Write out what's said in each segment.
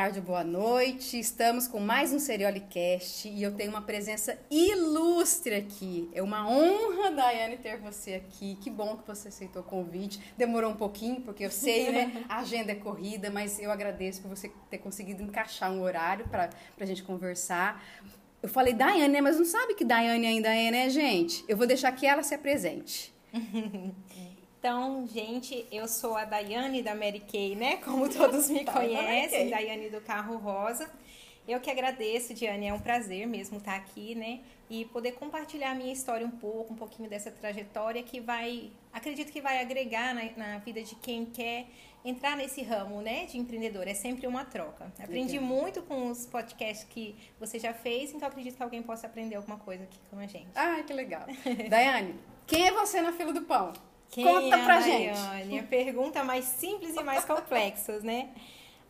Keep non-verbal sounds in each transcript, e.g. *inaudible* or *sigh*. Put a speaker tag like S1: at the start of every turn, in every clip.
S1: tarde, boa noite. Estamos com mais um Seriolicast e eu tenho uma presença ilustre aqui. É uma honra, Daiane, ter você aqui. Que bom que você aceitou o convite. Demorou um pouquinho, porque eu sei, né? *laughs* A agenda é corrida, mas eu agradeço por você ter conseguido encaixar um horário para a gente conversar. Eu falei Daiane, né? Mas não sabe que Daiane ainda é, né, gente? Eu vou deixar que ela se apresente. *laughs*
S2: Então, gente, eu sou a Daiane da Mary Kay, né? Como todos me *laughs* conhecem, Daiane do Carro Rosa. Eu que agradeço, Diane, é um prazer mesmo estar aqui, né? E poder compartilhar a minha história um pouco, um pouquinho dessa trajetória que vai, acredito que vai agregar na, na vida de quem quer entrar nesse ramo, né, de empreendedor. É sempre uma troca. Aprendi Legal. muito com os podcasts que você já fez, então acredito que alguém possa aprender alguma coisa aqui com a gente.
S1: Ah, que legal. Daiane, quem é você na fila do pão?
S2: Quem Conta é a pra Daiane? gente. A pergunta mais simples e mais complexa, né?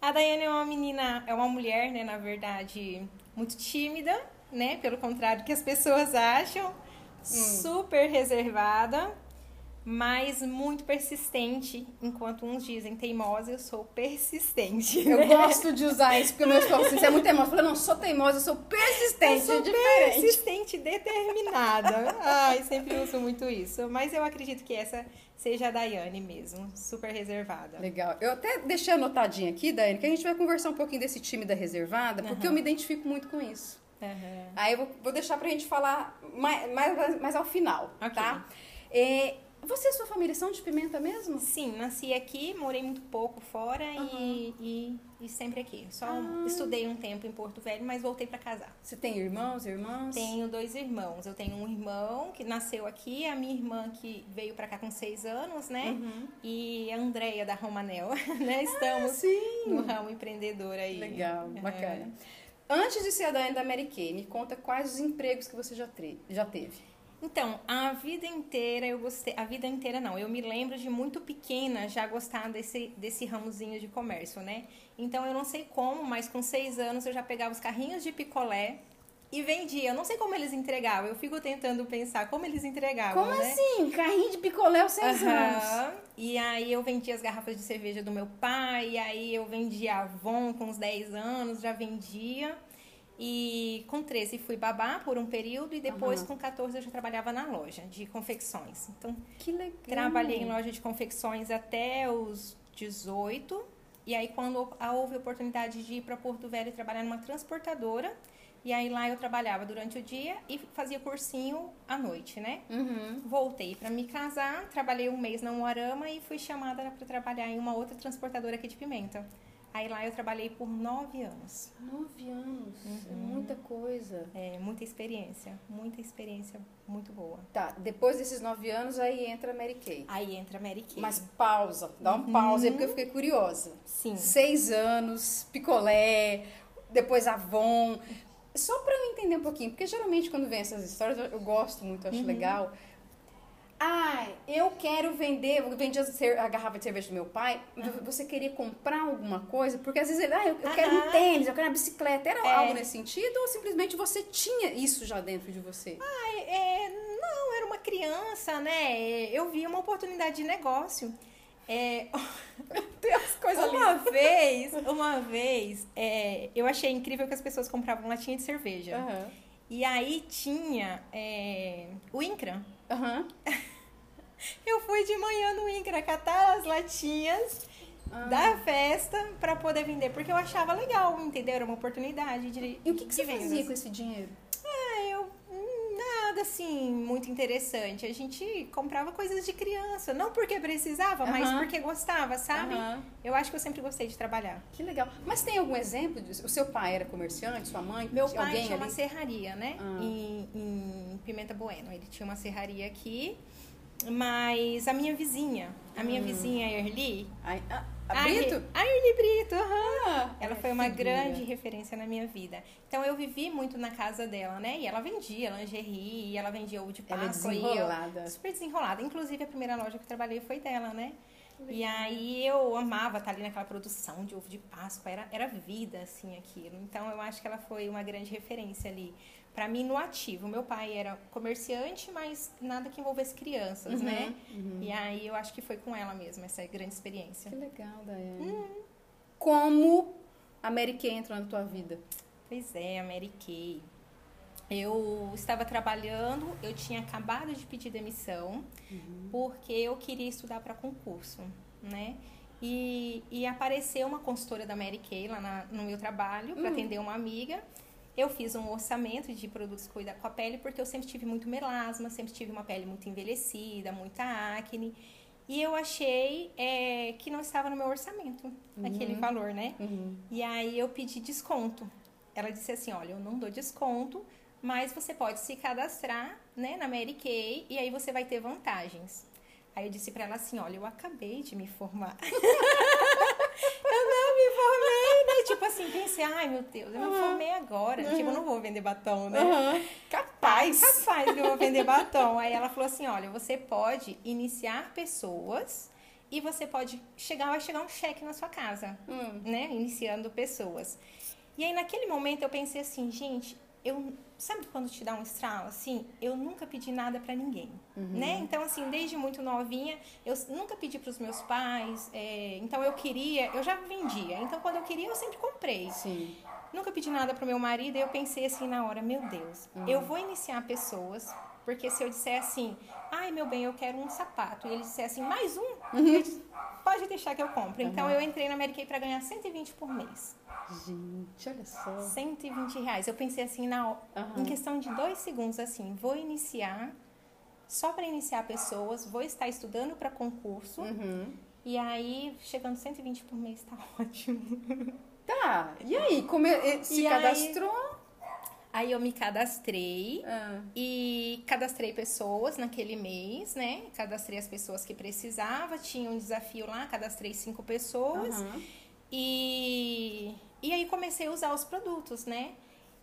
S2: A Daiane é uma menina, é uma mulher, né, na verdade, muito tímida, né? Pelo contrário que as pessoas acham, hum. super reservada, mas muito persistente, enquanto uns dizem teimosa, eu sou persistente.
S1: Eu gosto de usar isso, porque o meu esposo assim, você é muito teimosa. Eu falei, não, sou teimosa, eu sou persistente. Eu
S2: sou é persistente, determinada. Ai, sempre uso muito isso. Mas eu acredito que essa seja a Daiane mesmo, super reservada.
S1: Legal. Eu até deixei anotadinho aqui, Daiane, que a gente vai conversar um pouquinho desse time da reservada, porque uhum. eu me identifico muito com isso. Uhum. Aí eu vou, vou deixar pra gente falar mais, mais, mais ao final, okay. tá? É, você e sua família são de Pimenta mesmo?
S2: Sim, nasci aqui, morei muito pouco fora uhum. e, e, e, sempre aqui. Só ah. estudei um tempo em Porto Velho, mas voltei para casar.
S1: Você tem irmãos, irmãs?
S2: Tenho dois irmãos. Eu tenho um irmão que nasceu aqui, a minha irmã que veio para cá com seis anos, né? Uhum. E a Andréia da Romanel, *laughs* né? Estamos ah, no ramo empreendedor aí.
S1: Legal, bacana. É. Antes de ser a Daiane da Mary Kay, me conta quais os empregos que você já, já teve.
S2: Então, a vida inteira eu gostei. A vida inteira não. Eu me lembro de muito pequena já gostar desse, desse ramozinho de comércio, né? Então eu não sei como, mas com seis anos eu já pegava os carrinhos de picolé e vendia. Eu não sei como eles entregavam. Eu fico tentando pensar como eles entregavam.
S1: Como
S2: né?
S1: assim? Carrinho de picolé aos seis uhum. anos.
S2: E aí eu vendia as garrafas de cerveja do meu pai, e aí eu vendia Avon com uns 10 anos, já vendia. E com 13 fui babá por um período e depois uhum. com 14 eu já trabalhava na loja de confecções. Então,
S1: que legal.
S2: Trabalhei em loja de confecções até os 18. E aí quando houve a oportunidade de ir para Porto Velho trabalhar numa transportadora, e aí lá eu trabalhava durante o dia e fazia cursinho à noite, né? Uhum. Voltei para me casar, trabalhei um mês na Moarama e fui chamada para trabalhar em uma outra transportadora aqui de Pimenta. Aí lá eu trabalhei por nove anos.
S1: Nove anos? Uhum. Muita coisa.
S2: É, muita experiência. Muita experiência muito boa.
S1: Tá, depois desses nove anos, aí entra a Mary Kay.
S2: Aí entra a Mary Kay.
S1: Mas pausa, dá um uhum. pausa aí, porque eu fiquei curiosa.
S2: Sim.
S1: Seis anos, picolé, depois Avon. Só pra eu entender um pouquinho, porque geralmente quando vem essas histórias, eu gosto muito, acho uhum. legal ah, eu quero vender, eu vendi a garrafa de cerveja do meu pai, uhum. você queria comprar alguma coisa? Porque às vezes ele, ah, eu, eu quero um tênis, eu quero uma bicicleta. Era é. algo nesse sentido ou simplesmente você tinha isso já dentro de você?
S2: Ah, é, não, era uma criança, né? Eu vi uma oportunidade de negócio. É, *laughs*
S1: Tem as coisas
S2: uma ali. vez, uma vez, é, eu achei incrível que as pessoas compravam latinha de cerveja. Uhum. E aí tinha é, o Incra. Uhum. *laughs* Eu fui de manhã no Incra catar as latinhas ah. da festa para poder vender, porque eu achava legal, entendeu? Era uma oportunidade de
S1: E o que, que você vendas. fazia com esse dinheiro?
S2: Ah, nada assim muito interessante. A gente comprava coisas de criança, não porque precisava, uhum. mas porque gostava, sabe? Uhum. Eu acho que eu sempre gostei de trabalhar.
S1: Que legal. Mas tem algum exemplo disso? O seu pai era comerciante, sua mãe?
S2: Meu pai alguém tinha ali? uma serraria, né? Uhum. Em, em Pimenta Bueno. Ele tinha uma serraria aqui. Mas a minha vizinha, a minha hum. vizinha Erli.
S1: A, a, a Brito?
S2: A Erli Brito, uhum. ah, ela foi uma figura. grande referência na minha vida. Então eu vivi muito na casa dela, né? E ela vendia lingerie, ela vendia ovo de Páscoa. Ela
S1: é desenrolada.
S2: Eu, super desenrolada. Inclusive a primeira loja que eu trabalhei foi dela, né? E aí eu amava estar ali naquela produção de ovo de Páscoa, era, era vida, assim, aquilo. Então eu acho que ela foi uma grande referência ali para mim no ativo. Meu pai era comerciante, mas nada que envolvesse crianças, uhum, né? Uhum. E aí eu acho que foi com ela mesmo essa grande experiência.
S1: Que legal, Daiane. Uhum. Como a Mary Kay entrou na tua vida?
S2: Pois é, a Mary Kay. Eu estava trabalhando, eu tinha acabado de pedir demissão, uhum. porque eu queria estudar para concurso, né? E, e apareceu uma consultora da Mary Kay lá na, no meu trabalho para uhum. atender uma amiga. Eu fiz um orçamento de produtos que cuidam com a pele, porque eu sempre tive muito melasma, sempre tive uma pele muito envelhecida, muita acne. E eu achei é, que não estava no meu orçamento, uhum. aquele valor, né? Uhum. E aí eu pedi desconto. Ela disse assim: olha, eu não dou desconto, mas você pode se cadastrar né, na Mary Kay e aí você vai ter vantagens. Aí eu disse para ela assim, olha, eu acabei de me formar. *laughs* eu não me formei, né? Tipo assim, pensei, ai meu Deus, eu uhum. me formei agora. Uhum. Tipo, eu não vou vender batom, né?
S1: Uhum. Capaz.
S2: Capaz que eu vou vender batom. Aí ela falou assim, olha, você pode iniciar pessoas e você pode chegar, vai chegar um cheque na sua casa, hum. né? Iniciando pessoas. E aí naquele momento eu pensei assim, gente, eu sabe quando te dá um estralo assim eu nunca pedi nada para ninguém uhum. né então assim desde muito novinha eu nunca pedi para os meus pais é, então eu queria eu já vendia então quando eu queria eu sempre comprei
S1: Sim.
S2: nunca pedi nada para meu marido e eu pensei assim na hora meu Deus uhum. eu vou iniciar pessoas porque se eu disser assim ai meu bem eu quero um sapato e ele disser assim mais um uhum. pode deixar que eu compro então eu entrei na Mary Kay para ganhar 120 por mês
S1: Gente, olha só.
S2: 120 reais. Eu pensei assim, na, uhum. em questão de dois segundos, assim, vou iniciar, só para iniciar pessoas, vou estar estudando para concurso. Uhum. E aí, chegando 120 por mês, tá *laughs* ótimo.
S1: Tá. E aí, como se e cadastrou? Aí,
S2: aí, eu me cadastrei ah. e cadastrei pessoas naquele mês, né? Cadastrei as pessoas que precisava, tinha um desafio lá, cadastrei cinco pessoas. Uhum. E e aí comecei a usar os produtos, né?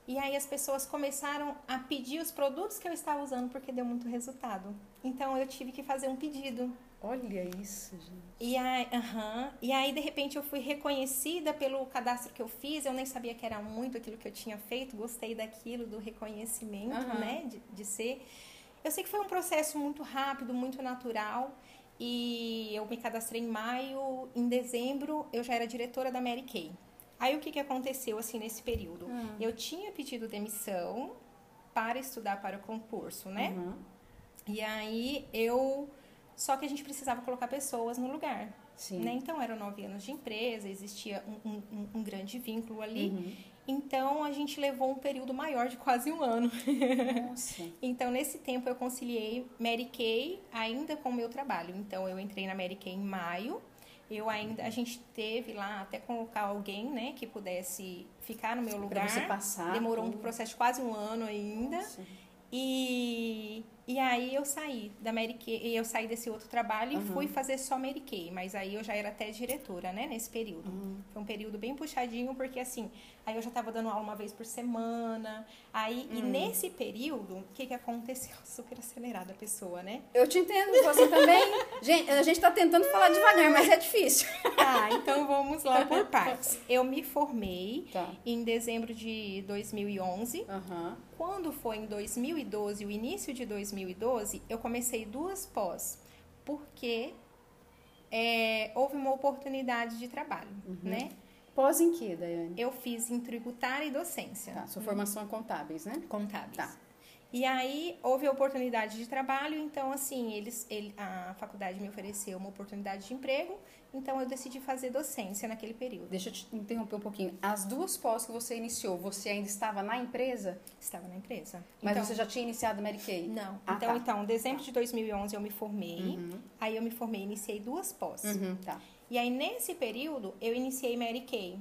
S2: E aí as pessoas começaram a pedir os produtos que eu estava usando porque deu muito resultado. Então eu tive que fazer um pedido.
S1: Olha isso, gente.
S2: E aí, uh -huh, e aí de repente eu fui reconhecida pelo cadastro que eu fiz. Eu nem sabia que era muito aquilo que eu tinha feito. Gostei daquilo, do reconhecimento, uh -huh. né? De, de ser. Eu sei que foi um processo muito rápido, muito natural. E eu me cadastrei em maio. Em dezembro eu já era diretora da Mary Kay. Aí o que, que aconteceu assim nesse período? Uhum. Eu tinha pedido demissão para estudar para o concurso, né? Uhum. E aí eu. Só que a gente precisava colocar pessoas no lugar. Sim. Né? Então eram nove anos de empresa, existia um, um, um grande vínculo ali. Uhum. Então a gente levou um período maior de quase um ano. Nossa. *laughs* então nesse tempo eu conciliei Mary Kay ainda com o meu trabalho. Então eu entrei na Mary Kay em maio eu ainda, a gente teve lá até colocar alguém, né, que pudesse ficar no meu lugar.
S1: Pra você passar.
S2: Demorou um processo de quase um ano ainda. Nossa. E, e aí eu saí da Mary Kay, eu saí desse outro trabalho uhum. e fui fazer só Mary Kay, mas aí eu já era até diretora, né, nesse período. Uhum. Foi um período bem puxadinho, porque assim, aí eu já tava dando aula uma vez por semana. Aí, uhum. e nesse período, o que que aconteceu? *laughs* Super acelerada a pessoa, né?
S1: Eu te entendo, você também. gente, a gente tá tentando falar devagar, mas é difícil.
S2: Tá, *laughs* então vamos lá por partes. Eu me formei tá. em dezembro de 2011. Uhum. Quando foi em 2012, o início de 2012, eu comecei duas pós, porque é, houve uma oportunidade de trabalho, uhum. né?
S1: Pós em que, Daiane?
S2: Eu fiz em tributária e docência.
S1: Tá, sua formação é contábeis, né?
S2: Contábeis. Tá. E aí houve a oportunidade de trabalho, então assim, eles, ele, a faculdade me ofereceu uma oportunidade de emprego, então eu decidi fazer docência naquele período.
S1: Deixa eu te interromper um pouquinho. As duas pós que você iniciou, você ainda estava na empresa?
S2: Estava na empresa.
S1: Mas então, você já tinha iniciado a Mary Kay?
S2: Não. Ah, então, tá. então, dezembro de 2011 eu me formei. Uhum. Aí eu me formei, iniciei duas pós.
S1: Uhum, tá.
S2: E aí nesse período eu iniciei Mary Kay.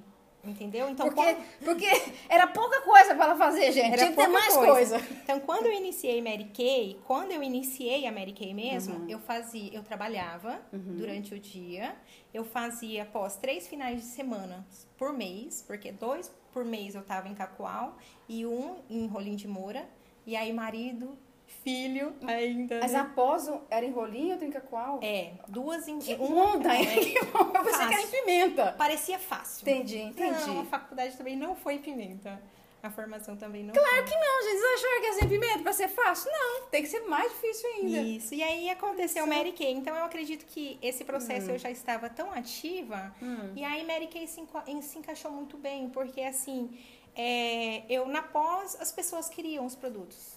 S2: Entendeu?
S1: Então, porque, quando... porque era pouca coisa para ela fazer, gente. Era Tinha que ter mais coisa.
S2: coisa. Então, quando eu iniciei Mary Kay, quando eu iniciei a Mary Kay mesmo, uhum. eu fazia, eu trabalhava uhum. durante o dia. Eu fazia após três finais de semana por mês, porque dois por mês eu tava em Cacoal e um em Rolim de Moura. E aí, marido, filho ainda.
S1: Mas né? após era em rolinho ou trinca qual?
S2: É, duas em
S1: que. *laughs* Bom, é, que. Você quer em pimenta.
S2: Parecia fácil.
S1: Entendi, entendi.
S2: Não, a faculdade também não foi em pimenta. a formação também não
S1: Claro que não, gente. Vocês acharam que é sem pimenta pra ser fácil? Não, tem que ser mais difícil ainda.
S2: Isso, e aí aconteceu Sim. Mary Kay. Então eu acredito que esse processo hum. eu já estava tão ativa, hum. e aí Mary Kay se, se encaixou muito bem, porque assim, é, eu na pós as pessoas queriam os produtos.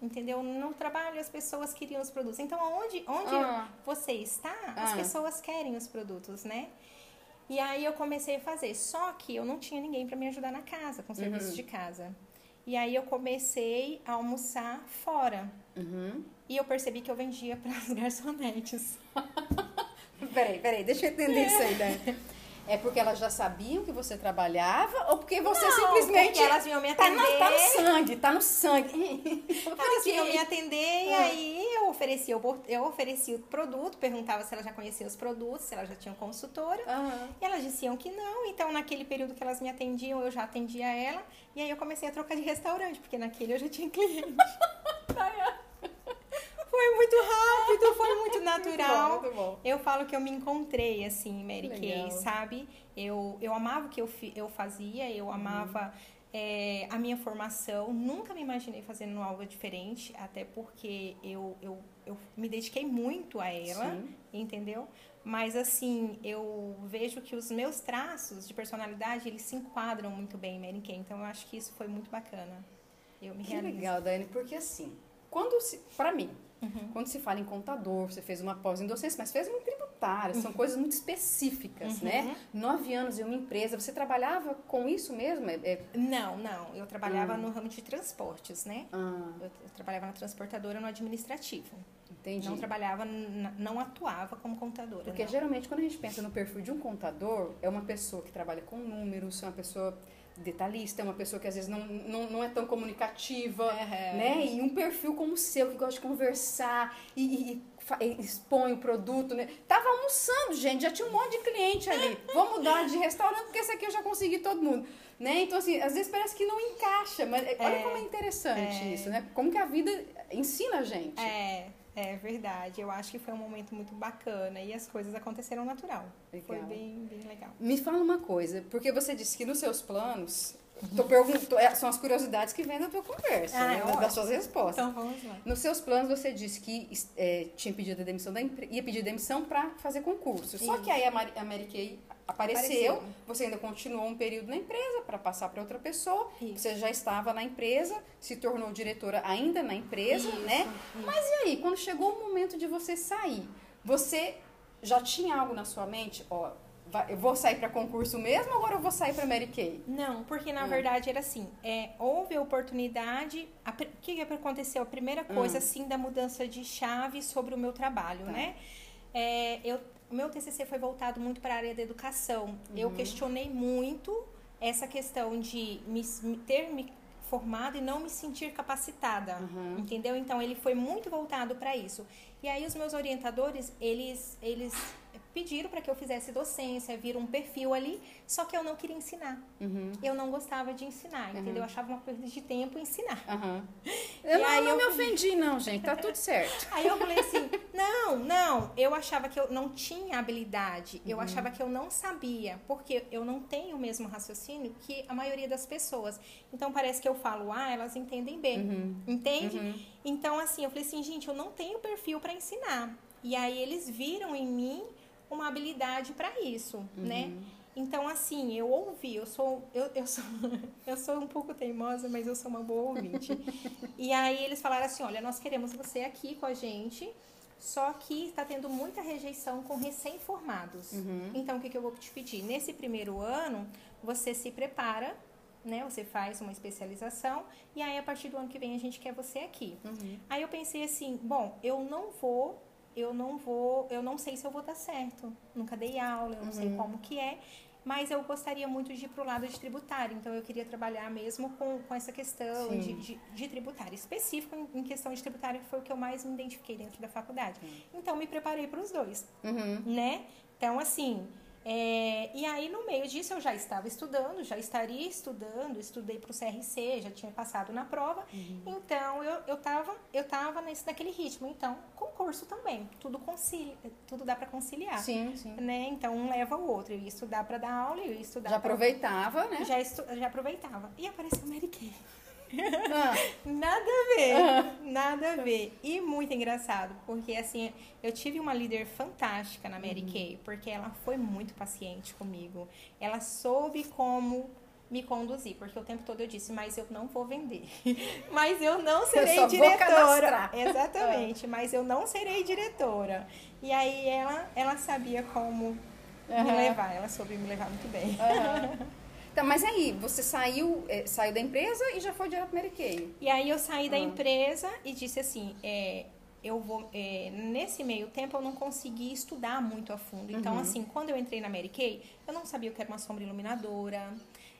S2: Entendeu? No trabalho as pessoas queriam os produtos. Então, onde, onde ah. você está, as ah. pessoas querem os produtos, né? E aí eu comecei a fazer. Só que eu não tinha ninguém para me ajudar na casa, com serviço uhum. de casa. E aí eu comecei a almoçar fora. Uhum. E eu percebi que eu vendia *laughs* para as garçonetes. *laughs*
S1: peraí, peraí, deixa eu entender é. isso aí, né? *laughs* É porque elas já sabiam que você trabalhava ou porque você não, simplesmente. Porque
S2: elas vinham me atender. Tá
S1: no, tá no sangue, tá no sangue. *laughs*
S2: elas vinham me atender e ah. aí eu oferecia, eu oferecia o produto, perguntava se elas já conheciam os produtos, se elas já tinham consultora. Uhum. E elas diziam que não. Então, naquele período que elas me atendiam, eu já atendia ela. E aí eu comecei a trocar de restaurante, porque naquele eu já tinha cliente. *laughs* *laughs* Foi muito rápido, foi muito natural. *laughs* Muito bom, muito bom. Eu falo que eu me encontrei, assim, Mary Kay, sabe? Eu, eu amava o que eu, eu fazia, eu amava uhum. é, a minha formação. Nunca me imaginei fazendo algo diferente, até porque eu, eu, eu me dediquei muito a ela, Sim. entendeu? Mas, assim, eu vejo que os meus traços de personalidade, eles se enquadram muito bem em Mary Kay. Então, eu acho que isso foi muito bacana. Eu me
S1: que realizo. legal, Dani, porque assim, quando se... Pra mim, Uhum. Quando se fala em contador, você fez uma pós em docência, mas fez uma tributária, uhum. são coisas muito específicas, né? uhum. né? Nove anos em uma empresa, você trabalhava com isso mesmo? É,
S2: é... Não, não. Eu trabalhava hum. no ramo de transportes, né? Ah. Eu, eu, trabalhava na transportadora no administrativo. Entendi. Não trabalhava, não atuava como contadora.
S1: Porque
S2: não.
S1: geralmente quando a gente pensa no perfil de um contador, é uma pessoa que trabalha com números, é uma pessoa detalhista, é uma pessoa que às vezes não, não, não é tão comunicativa, né? E um perfil como o seu, que gosta de conversar e, e, e, expõe o produto, né? Tava almoçando, gente, já tinha um monte de cliente ali. Vou mudar de restaurante porque esse aqui eu já consegui todo mundo. Né? Então, assim, às vezes parece que não encaixa, mas é, olha como é interessante é. isso, né? Como que a vida ensina a gente.
S2: É. É verdade, eu acho que foi um momento muito bacana e as coisas aconteceram natural. Legal. Foi bem, bem legal.
S1: Me fala uma coisa, porque você disse que nos seus planos Tô perguntando, é, são as curiosidades que vêm da tua conversa, ah, né? das suas respostas.
S2: Então vamos lá.
S1: Nos seus planos você disse que é, tinha pedido a demissão da ia pedir demissão para fazer concurso. Isso. Só que aí a Mary Kay apareceu, apareceu, você ainda continuou um período na empresa para passar para outra pessoa. Isso. Você já estava na empresa, se tornou diretora ainda na empresa, isso, né? Isso. Mas e aí, quando chegou o momento de você sair, você já tinha algo na sua mente, ó, eu vou sair para concurso mesmo ou agora eu vou sair para Mary Kay?
S2: Não, porque na hum. verdade era assim, é, houve a oportunidade, o que, que aconteceu? A primeira coisa, hum. assim, da mudança de chave sobre o meu trabalho, tá. né? É, eu, meu TCC foi voltado muito para a área da educação. Uhum. Eu questionei muito essa questão de me, ter me formado e não me sentir capacitada, uhum. entendeu? Então ele foi muito voltado para isso. E aí os meus orientadores, eles eles pediram para que eu fizesse docência, viram um perfil ali, só que eu não queria ensinar. Uhum. Eu não gostava de ensinar, uhum. entendeu? Eu achava uma perda de tempo ensinar.
S1: Uhum. Eu, não, não eu... me ofendi, não, gente, tá tudo certo. *laughs*
S2: aí eu falei assim: não, não, eu achava que eu não tinha habilidade, eu uhum. achava que eu não sabia, porque eu não tenho o mesmo raciocínio que a maioria das pessoas. Então parece que eu falo A, elas entendem B, uhum. entende? Uhum. Então, assim, eu falei assim, gente, eu não tenho perfil para ensinar. E aí eles viram em mim uma habilidade para isso, uhum. né? Então, assim, eu ouvi, eu sou, eu, eu, sou, *laughs* eu sou um pouco teimosa, mas eu sou uma boa ouvinte. e aí eles falaram assim, olha, nós queremos você aqui com a gente, só que está tendo muita rejeição com recém-formados. Uhum. Então, o que, que eu vou te pedir? Nesse primeiro ano, você se prepara, né? Você faz uma especialização e aí, a partir do ano que vem, a gente quer você aqui. Uhum. Aí eu pensei assim, bom, eu não vou eu não vou, eu não sei se eu vou dar certo. Nunca dei aula, eu não uhum. sei como que é, mas eu gostaria muito de ir para o lado de tributário. Então eu queria trabalhar mesmo com, com essa questão de, de, de, tributário. Específico em, em, questão de tributário, que foi o que eu mais me identifiquei dentro da faculdade. Então me preparei para os dois, uhum. né? Então, assim, É, e aí, no meio disso, eu já estava estudando, já estaria estudando, estudei para o CRC, já tinha passado na prova. Uhum. Então, eu, eu, tava, eu tava nesse, naquele ritmo. Então, concurso também, tudo, concilia, tudo dá para conciliar.
S1: Sim, sim.
S2: Né? Então, um leva o outro. Eu ia estudar para dar aula, eu ia estudar
S1: Já
S2: pra...
S1: aproveitava, né?
S2: Já, estu... já aproveitava. E apareceu a Mary Kay. Ah. *laughs* nada a ver, ah. nada a ver. E muito engraçado, porque assim, eu tive uma líder fantástica na Mary uhum. Kay, porque ela foi muito paciente comigo. Ela soube como me conduzir, porque o tempo todo eu disse, mas eu não vou vender. *laughs* mas eu não *laughs* serei eu diretora. Exatamente, ah. mas eu não serei diretora. E aí ela, ela sabia como uhum. me levar, ela soube me levar muito bem.
S1: Uhum. Então, mas aí, você saiu, é, saiu da empresa e já foi direto para Mary Kay.
S2: E aí eu saí ah. da empresa e disse assim, é, eu vou é, nesse meio tempo eu não consegui estudar muito a fundo. Então, uhum. assim, quando eu entrei na Mary Kay, eu não sabia o que era uma sombra iluminadora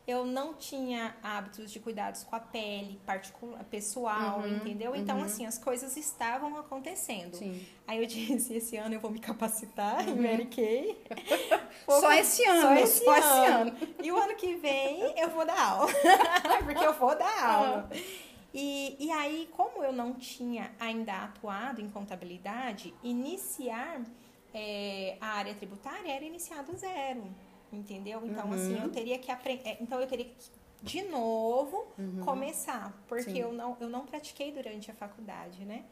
S2: eu não tinha hábitos de cuidados com a pele particular, pessoal, uhum, entendeu? Então, uhum. assim, as coisas estavam acontecendo. Sim. Aí eu disse, esse ano eu vou me capacitar uhum. em Mary Kay. *laughs*
S1: só esse ano, só esse, só esse ano. ano. *laughs*
S2: E o ano que vem eu vou dar aula. *laughs* Porque eu vou dar aula. E, e aí, como eu não tinha ainda atuado em contabilidade, iniciar é, a área tributária era iniciar do zero entendeu? Então, uhum. assim, eu teria que aprender. É, então, eu teria que, de novo, uhum. começar, porque eu não, eu não pratiquei durante a faculdade, né?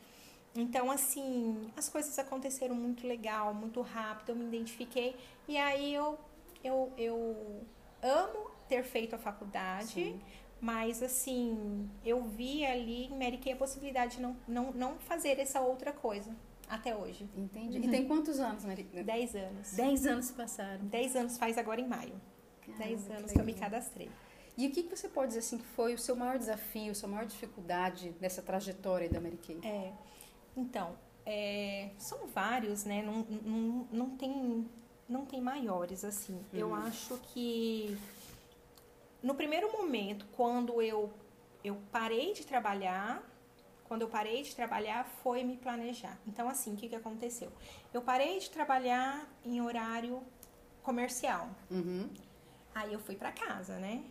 S2: Então, assim, as coisas aconteceram muito legal, muito rápido, eu me identifiquei. E aí eu, eu, eu amo ter feito a faculdade, Sim. mas assim, eu vi ali em Mary Kay a possibilidade de não, não, não fazer essa outra coisa. Até hoje.
S1: Entendi. Uhum. E tem quantos anos, Maria?
S2: Dez anos.
S1: Dez anos passaram.
S2: Dez anos faz agora em maio. Caramba, Dez anos que, que eu me cadastrei.
S1: E o que, você pode dizer assim que foi o seu maior desafio, a sua maior dificuldade nessa trajetória da Mary Kay?
S2: É, então, é, são vários, né? Não, não, não, tem, não tem maiores, assim. Hum. Eu acho que no primeiro momento, quando eu, eu parei de trabalhar, quando eu parei de trabalhar, foi me planejar. Então, assim, o que, que aconteceu? Eu parei de trabalhar em horário comercial. Uhum. Aí eu fui para casa, né?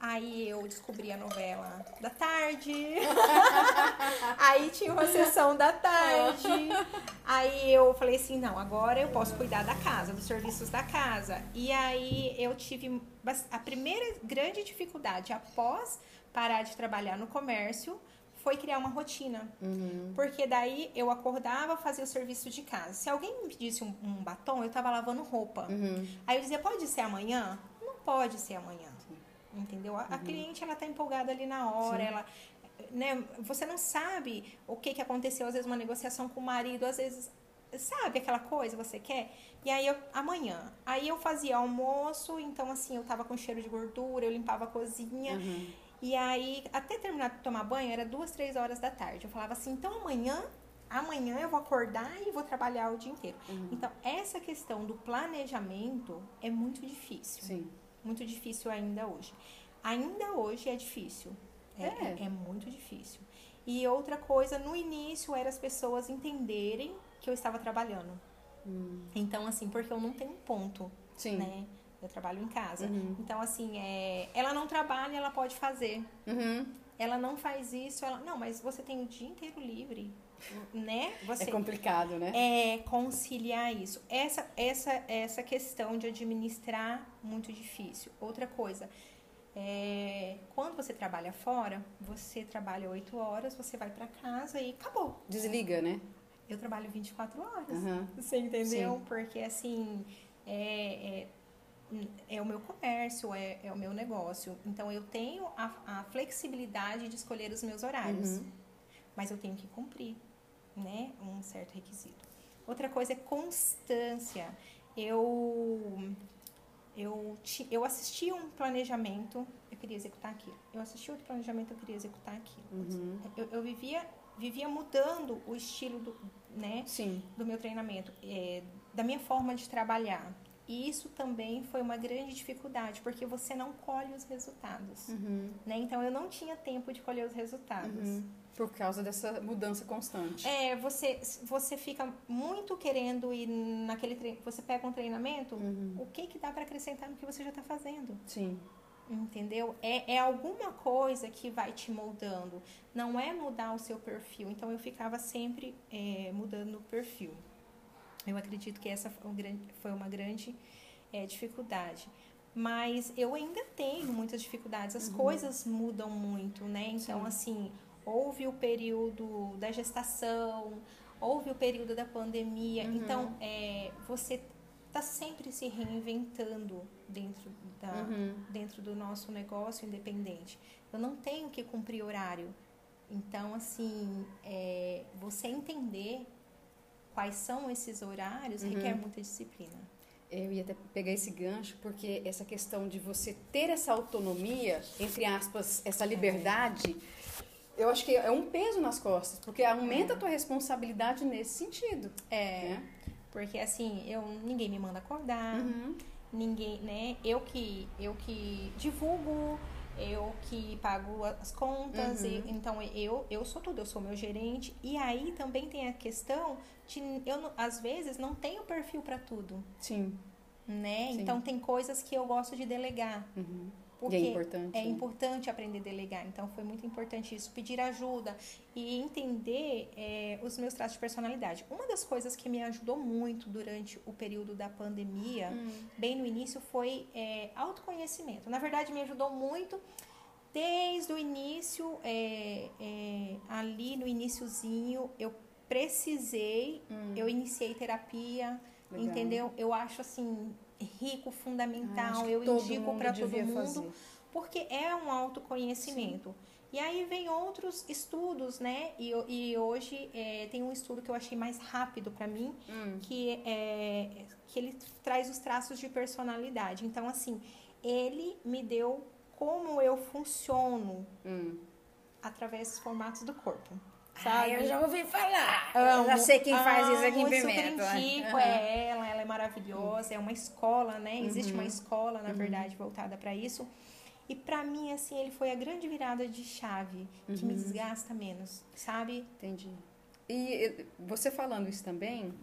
S2: Aí eu descobri a novela da tarde. *laughs* aí tinha uma sessão da tarde. *laughs* Aí eu falei assim: não, agora eu posso cuidar da casa, dos serviços da casa. E aí eu tive a primeira grande dificuldade após parar de trabalhar no comércio foi criar uma rotina. Uhum. Porque daí eu acordava, fazia o serviço de casa. Se alguém me pedisse um, um batom, eu tava lavando roupa. Uhum. Aí eu dizia, pode ser amanhã? Não pode ser amanhã. Entendeu? A, uhum. a, cliente, ela tá empolgada ali na hora, Sim. ela... Né, você não sabe o que, que aconteceu, às vezes uma negociação com o marido, às vezes sabe aquela coisa você quer? E aí eu, amanhã, aí eu fazia almoço, então assim, eu tava com cheiro de gordura, eu limpava a cozinha. Uhum. E aí, até terminar de tomar banho, era duas, três horas da tarde. Eu falava assim, então amanhã, amanhã eu vou acordar e vou trabalhar o dia inteiro. Uhum. Então, essa questão do planejamento é muito difícil. Sim. Muito difícil ainda hoje. Ainda hoje é difícil. É, é. é, é muito difícil. E outra coisa, no início, era as pessoas entenderem que eu estava trabalhando. Hum. Então, assim, porque eu não tenho ponto. Sim. Né? Eu trabalho em casa. Uhum. Então, assim, é, ela não trabalha, ela pode fazer. Uhum. Ela não faz isso, ela. Não, mas você tem o dia inteiro livre. Né? Você,
S1: é complicado, né?
S2: É conciliar isso. Essa, essa, essa questão de administrar, muito difícil. Outra coisa, é, quando você trabalha fora, você trabalha oito horas, você vai para casa e acabou.
S1: Desliga, né?
S2: Eu trabalho 24 horas. Uhum. Você entendeu? Sim. Porque assim, é, é, é o meu comércio, é, é o meu negócio. Então eu tenho a, a flexibilidade de escolher os meus horários, uhum. mas eu tenho que cumprir, né, um certo requisito. Outra coisa é constância. Eu eu eu assisti um planejamento, eu queria executar aquilo. Eu assisti outro planejamento, eu queria executar aquilo. Uhum. Eu, eu vivia vivia mudando o estilo do, né, Sim. do meu treinamento, é, da minha forma de trabalhar. E isso também foi uma grande dificuldade, porque você não colhe os resultados. Uhum. Né? Então, eu não tinha tempo de colher os resultados. Uhum.
S1: Por causa dessa mudança constante.
S2: É, você, você fica muito querendo ir naquele treino. Você pega um treinamento,
S1: Uhum.
S2: o que que dá para acrescentar no que você já está fazendo?
S1: Sim.
S2: Entendeu? É, é alguma coisa que vai te moldando. Não é mudar o seu perfil. Então eu ficava sempre é, mudando o perfil. Eu acredito que essa foi um uma grande é, dificuldade. Mas eu ainda tenho muitas dificuldades. As coisas mudam muito, né? Então,
S1: Sim.
S2: assim, houve o período da gestação, houve o período da pandemia.
S1: Uhum.
S2: Então, é, você está sempre se reinventando dentro, da,
S1: Uhum.
S2: dentro do nosso negócio independente. Eu não tenho que cumprir horário. Então, assim, é, você entender quais são esses horários
S1: Uhum.
S2: requer muita disciplina.
S1: Eu ia até pegar esse gancho, porque essa questão de você ter essa autonomia, entre aspas, essa liberdade, eu acho que é um peso nas costas, porque aumenta a tua responsabilidade nesse sentido.
S2: É,
S1: né?
S2: porque assim, eu ninguém me manda acordar,
S1: Uhum.
S2: ninguém, né? Eu que eu que divulgo, eu que pago as contas,
S1: Uhum.
S2: e- então eu eu sou tudo, eu sou meu gerente. E aí também tem a questão de eu às vezes não tenho perfil para tudo,
S1: Sim.
S2: né?
S1: Sim.
S2: Então tem coisas que eu gosto de delegar.
S1: Uhum.
S2: Porque
S1: é importante.
S2: é
S1: né?
S2: importante aprender a delegar. Então, foi muito importante isso. Pedir ajuda e entender é, os meus traços de personalidade. Uma das coisas que me ajudou muito durante o período da pandemia,
S1: Hum.
S2: bem no início, foi é, autoconhecimento. Na verdade, me ajudou muito desde o início, é, ali no iniciozinho, eu precisei,
S1: Hum.
S2: eu iniciei terapia,
S1: Legal.
S2: entendeu? Eu acho assim rico, fundamental, eu indico para todo mundo
S1: fazer.
S2: porque é um autoconhecimento. E aí vem outros estudos, né? E, e hoje é, tem um estudo que eu achei mais rápido para mim,
S1: Hum.
S2: que é que ele traz os traços de personalidade. Então, assim, ele me deu como eu funciono
S1: Hum.
S2: através dos formatos do corpo.
S3: Ah,
S2: Sabe?
S3: eu já ouvi falar.
S2: Amo,
S3: eu já sei quem faz isso aqui em Pimenta.
S2: Super indico, é ela, ela é maravilhosa, é uma escola, né? Existe
S1: Uhum.
S2: uma escola, na verdade, voltada para isso. E pra mim, assim, ele foi a grande virada de chave, que me
S1: Uhum.
S2: desgasta menos, sabe?
S1: Entendi. E você falando isso também,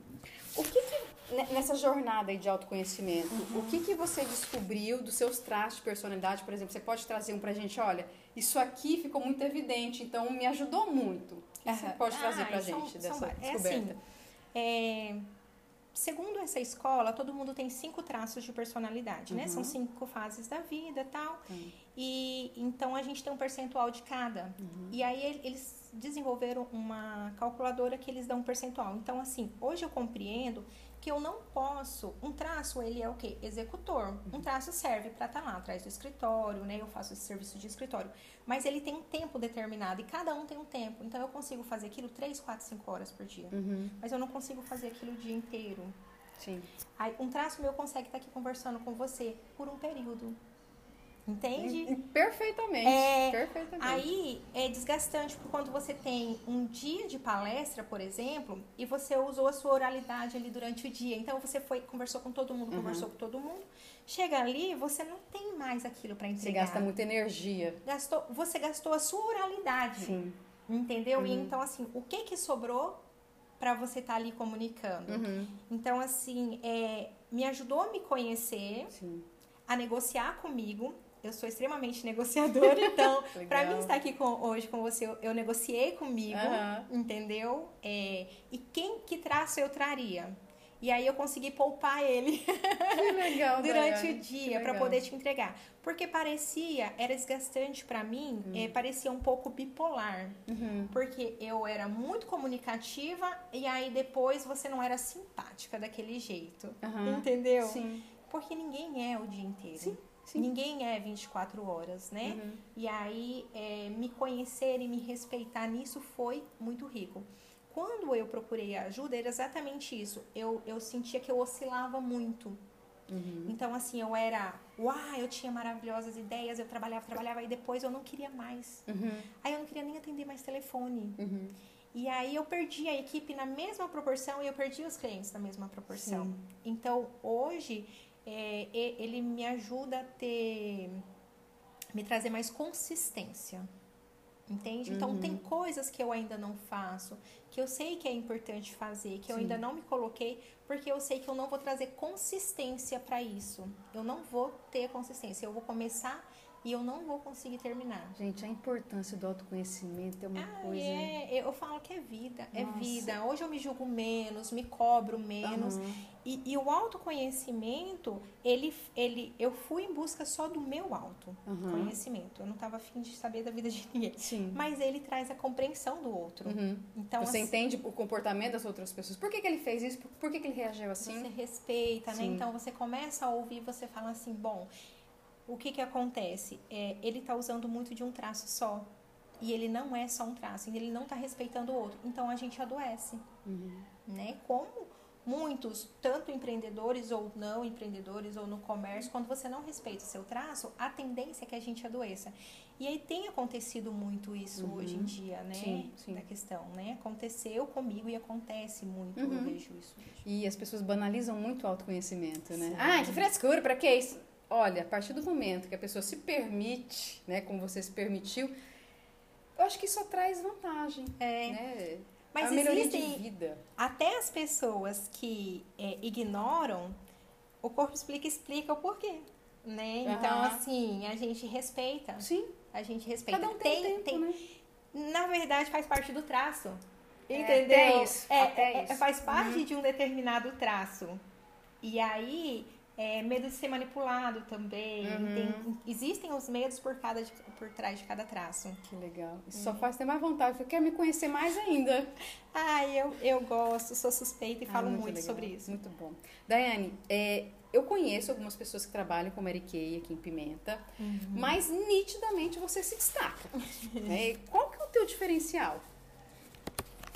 S1: o que, que ne- nessa jornada aí de autoconhecimento,
S2: Uhum.
S1: o que que você descobriu dos seus traços de personalidade, por exemplo, você pode trazer um pra gente, olha, isso aqui ficou muito evidente, então me ajudou muito. Que você pode trazer
S2: Ah,
S1: pra
S2: são-
S1: gente
S2: são
S1: dessa.
S2: É
S1: descoberta?
S2: assim, é, segundo essa escola, todo mundo tem cinco traços de personalidade, né?
S1: Uhum.
S2: São cinco fases da vida e tal.
S1: Hum.
S2: E então a gente tem um percentual de cada.
S1: Uhum.
S2: E aí el- eles desenvolveram uma calculadora que eles dão um percentual. Então, assim, hoje eu compreendo que eu não posso. Um traço, ele é o quê? Executor.
S1: Uhum.
S2: Um traço serve para estar lá atrás do escritório, né? Eu faço esse serviço de escritório. Mas ele tem um tempo determinado e cada um tem um tempo. Então eu consigo fazer aquilo 3, 4, 5 horas por dia.
S1: Uhum.
S2: Mas eu não consigo fazer aquilo o dia inteiro.
S1: Sim.
S2: Aí, um traço meu consegue estar aqui conversando com você por um período. Entende?
S1: E- e Perfeitamente.
S2: É,
S1: perfeitamente.
S2: Aí é desgastante porque quando você tem um dia de palestra, por exemplo, e você usou a sua oralidade ali durante o dia. Então você foi, conversou com todo mundo,
S1: Uhum.
S2: conversou com todo mundo. Chega ali, você não tem mais aquilo para
S1: você
S2: entregar.
S1: gasta muita energia.
S2: Gastou, você gastou a sua oralidade.
S1: Sim.
S2: Entendeu? E
S1: Uhum.
S2: então, assim, o que que sobrou para você estar ali comunicando?
S1: Uhum.
S2: Então, assim, é, me ajudou a me conhecer,
S1: Sim.
S2: a negociar comigo. Eu sou extremamente negociadora, *laughs* então, para mim estar aqui com- hoje com você, eu, eu negociei comigo,
S1: Aham.
S2: entendeu? É, e quem que traço eu traria? E aí eu consegui poupar ele *laughs*
S1: Que legal,
S2: durante
S1: Daiane.
S2: o dia para poder te entregar. Porque parecia, era desgastante para mim, é, parecia um pouco bipolar.
S1: Uhum.
S2: Porque eu era muito comunicativa e aí depois você não era simpática daquele jeito.
S1: Aham.
S2: Entendeu?
S1: Sim.
S2: Porque ninguém é o dia inteiro.
S1: Sim, sim.
S2: Ninguém é 24 horas, né?
S1: Uhum.
S2: E aí, é, me conhecer e me respeitar nisso foi muito rico. Quando eu procurei ajuda, era exatamente isso. Eu, eu sentia que eu oscilava muito.
S1: Uhum.
S2: Então, assim, eu era, uau, eu tinha maravilhosas ideias, eu trabalhava, trabalhava, e depois eu não queria mais.
S1: Uhum.
S2: Aí eu não queria nem atender mais telefone.
S1: Uhum.
S2: E aí eu perdi a equipe na mesma proporção e eu perdi os clientes na mesma proporção.
S1: Sim.
S2: Então, hoje, é, ele me ajuda a ter. me trazer mais consistência. Entende? Então tem coisas que eu ainda não faço, que eu sei que é importante fazer, que eu
S1: Sim.
S2: ainda não me coloquei, porque eu sei que eu não vou trazer consistência para isso. Eu não vou ter consistência. Eu vou começar e eu não vou conseguir terminar.
S1: Gente, a importância do autoconhecimento é uma
S2: Ah,
S1: coisa.
S2: é, eu falo que é vida, é
S1: Nossa.
S2: vida. Hoje eu me julgo menos, me cobro menos.
S1: Aham.
S2: E, e o autoconhecimento, ele, ele, eu fui em busca só do meu autoconhecimento. Eu não estava afim de saber da vida de ninguém.
S1: Sim.
S2: Mas ele traz a compreensão do outro.
S1: Uhum.
S2: Então,
S1: você
S2: assim,
S1: entende o comportamento das outras pessoas. Por que, que ele fez isso? Por, que, que ele reagiu assim?
S2: você respeita, né?
S1: Sim.
S2: Então você começa a ouvir, você fala assim, bom, o que que acontece? É, ele está usando muito de um traço só. E ele não é só um traço, ele não está respeitando o outro. Então a gente adoece.
S1: Uhum.
S2: né? Como muitos, tanto empreendedores ou não empreendedores ou no comércio, quando você não respeita o seu traço, a tendência é que a gente adoeça. E aí tem acontecido muito isso
S1: Uhum.
S2: hoje em dia, né?
S1: Sim, sim.
S2: Da questão, né? Aconteceu comigo e acontece muito, eu
S1: Uhum.
S2: vejo isso. hoje.
S1: E as pessoas banalizam muito o autoconhecimento, né?
S2: Sim.
S1: Ah, que frescura, pra que isso? Olha, a partir do momento que a pessoa se permite, né, como você se permitiu, eu acho que isso traz vantagem,
S2: É,
S1: né?
S2: mas
S1: a melhoria
S2: existem até as pessoas que é, ignoram, o corpo explica explica o porquê. Né? Então,
S1: Aham.
S2: assim, a gente respeita.
S1: Sim,
S2: A gente respeita.
S1: cada um tem, tempo,
S2: tem,
S1: né?
S2: na verdade faz parte do traço.
S1: É,
S2: Entendeu?
S1: até isso,
S2: É, é-
S1: isso. Uhum.
S2: faz parte de um determinado traço. E aí, é, medo de ser manipulado também.
S1: Uhum.
S2: Tem- existem os medos por, cada, por trás de cada traço.
S1: Que legal. Isso
S2: Uhum.
S1: só faz ter mais vontade. Eu quero me conhecer mais ainda.
S2: Ai, eu, eu gosto, sou suspeita e
S1: Ah,
S2: falo muito,
S1: legal,
S2: sobre isso.
S1: Muito bom. Daiane, é, eu conheço algumas pessoas que trabalham com Mary Kay aqui em Pimenta,
S2: Uhum.
S1: mas nitidamente você se destaca. *laughs* né? Qual que é o teu diferencial?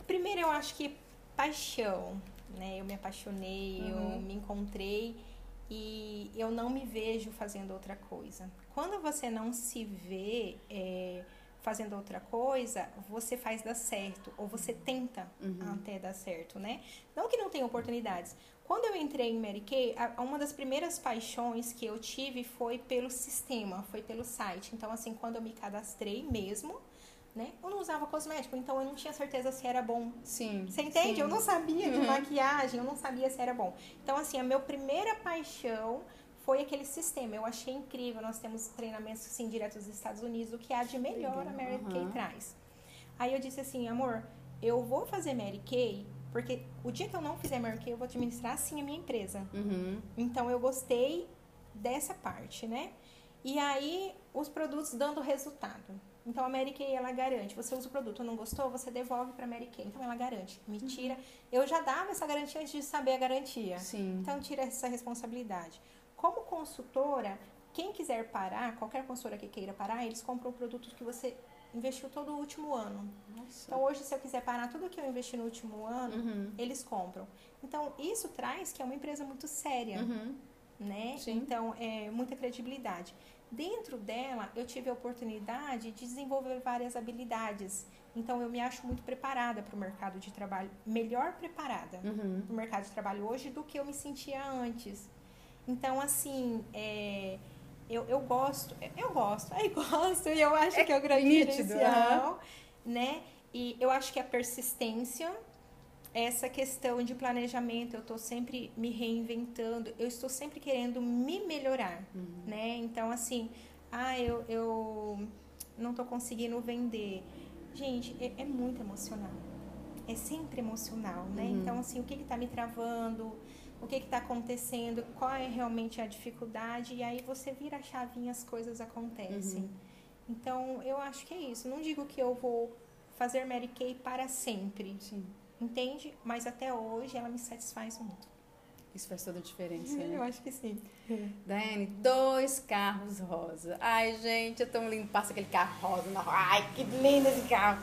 S2: Primeiro, eu acho que paixão, né? Eu me apaixonei, eu
S1: Uhum.
S2: me encontrei e eu não me vejo fazendo outra coisa. Quando você não se vê é, fazendo outra coisa, você faz dar certo ou você tenta
S1: Uhum.
S2: até dar certo, né? Não que não tenha oportunidades. Quando eu entrei em Mary Kay, uma das primeiras paixões que eu tive foi pelo sistema, foi pelo site. Então, assim, quando eu me cadastrei mesmo, né? Eu não usava cosmético, então eu não tinha certeza se era bom.
S1: Sim.
S2: Você entende?
S1: sim.
S2: Eu não sabia de
S1: Uhum.
S2: maquiagem, eu não sabia se era bom. Então, assim, a minha primeira paixão foi aquele sistema. Eu achei incrível. Nós temos treinamentos, assim, direto dos Estados Unidos, o que há de melhor a Mary Kay
S1: Aham.
S2: traz. Aí eu disse assim, amor, eu vou fazer Mary Kay, porque o dia que eu não fizer Mary Kay, eu vou administrar, sim, a minha empresa.
S1: Uhum.
S2: Então, eu gostei dessa parte, né? E aí, os produtos dando resultado. Então, a Mary Kay, ela garante. Você usa o produto, não gostou, você devolve pra Mary Kay. Então, ela garante. Me tira. Eu já dava essa garantia antes de saber a garantia.
S1: Sim.
S2: Então, tira essa responsabilidade. Como consultora, quem quiser parar, qualquer consultora que queira parar, eles compram o produto que você investiu todo o último ano.
S1: Nossa.
S2: Então, hoje, se eu quiser parar tudo que eu investi no último ano,
S1: Uhum.
S2: eles compram. Então, isso traz que é uma empresa muito séria
S1: Uhum.
S2: né?
S1: Sim.
S2: Então, é muita credibilidade. Dentro dela, eu tive a oportunidade de desenvolver várias habilidades. Então, eu me acho muito preparada para o mercado de trabalho, melhor preparada
S1: Uhum.
S2: para o mercado de trabalho hoje do que eu me sentia antes. Então, assim, é, eu, eu gosto, eu gosto, *laughs* eu gosto, e eu acho
S1: É
S2: que é o grande
S1: nítido,
S2: diferencial, né? E eu acho que a persistência, essa questão de planejamento, eu estou sempre me reinventando, eu estou sempre querendo me melhorar,
S1: Uhum.
S2: né? Então, assim, ah, eu, eu não estou conseguindo vender. Gente, é, é muito emocional. É sempre emocional, né?
S1: Uhum.
S2: Então, assim, o que está me travando, o que está acontecendo, qual é realmente a dificuldade, e aí você vira a chavinha, as coisas acontecem.
S1: Uhum.
S2: Então, eu acho que é isso. Não digo que eu vou fazer Mary Kay para sempre,
S1: Sim.
S2: Entende? Mas até hoje ela me satisfaz muito.
S1: Isso faz toda a diferença,
S2: Eu
S1: né?
S2: acho que sim.
S1: Daiane, dois carros rosa. Ai, gente, é tão lindo. Passa aquele carro rosa. Ai, que lindo esse carro.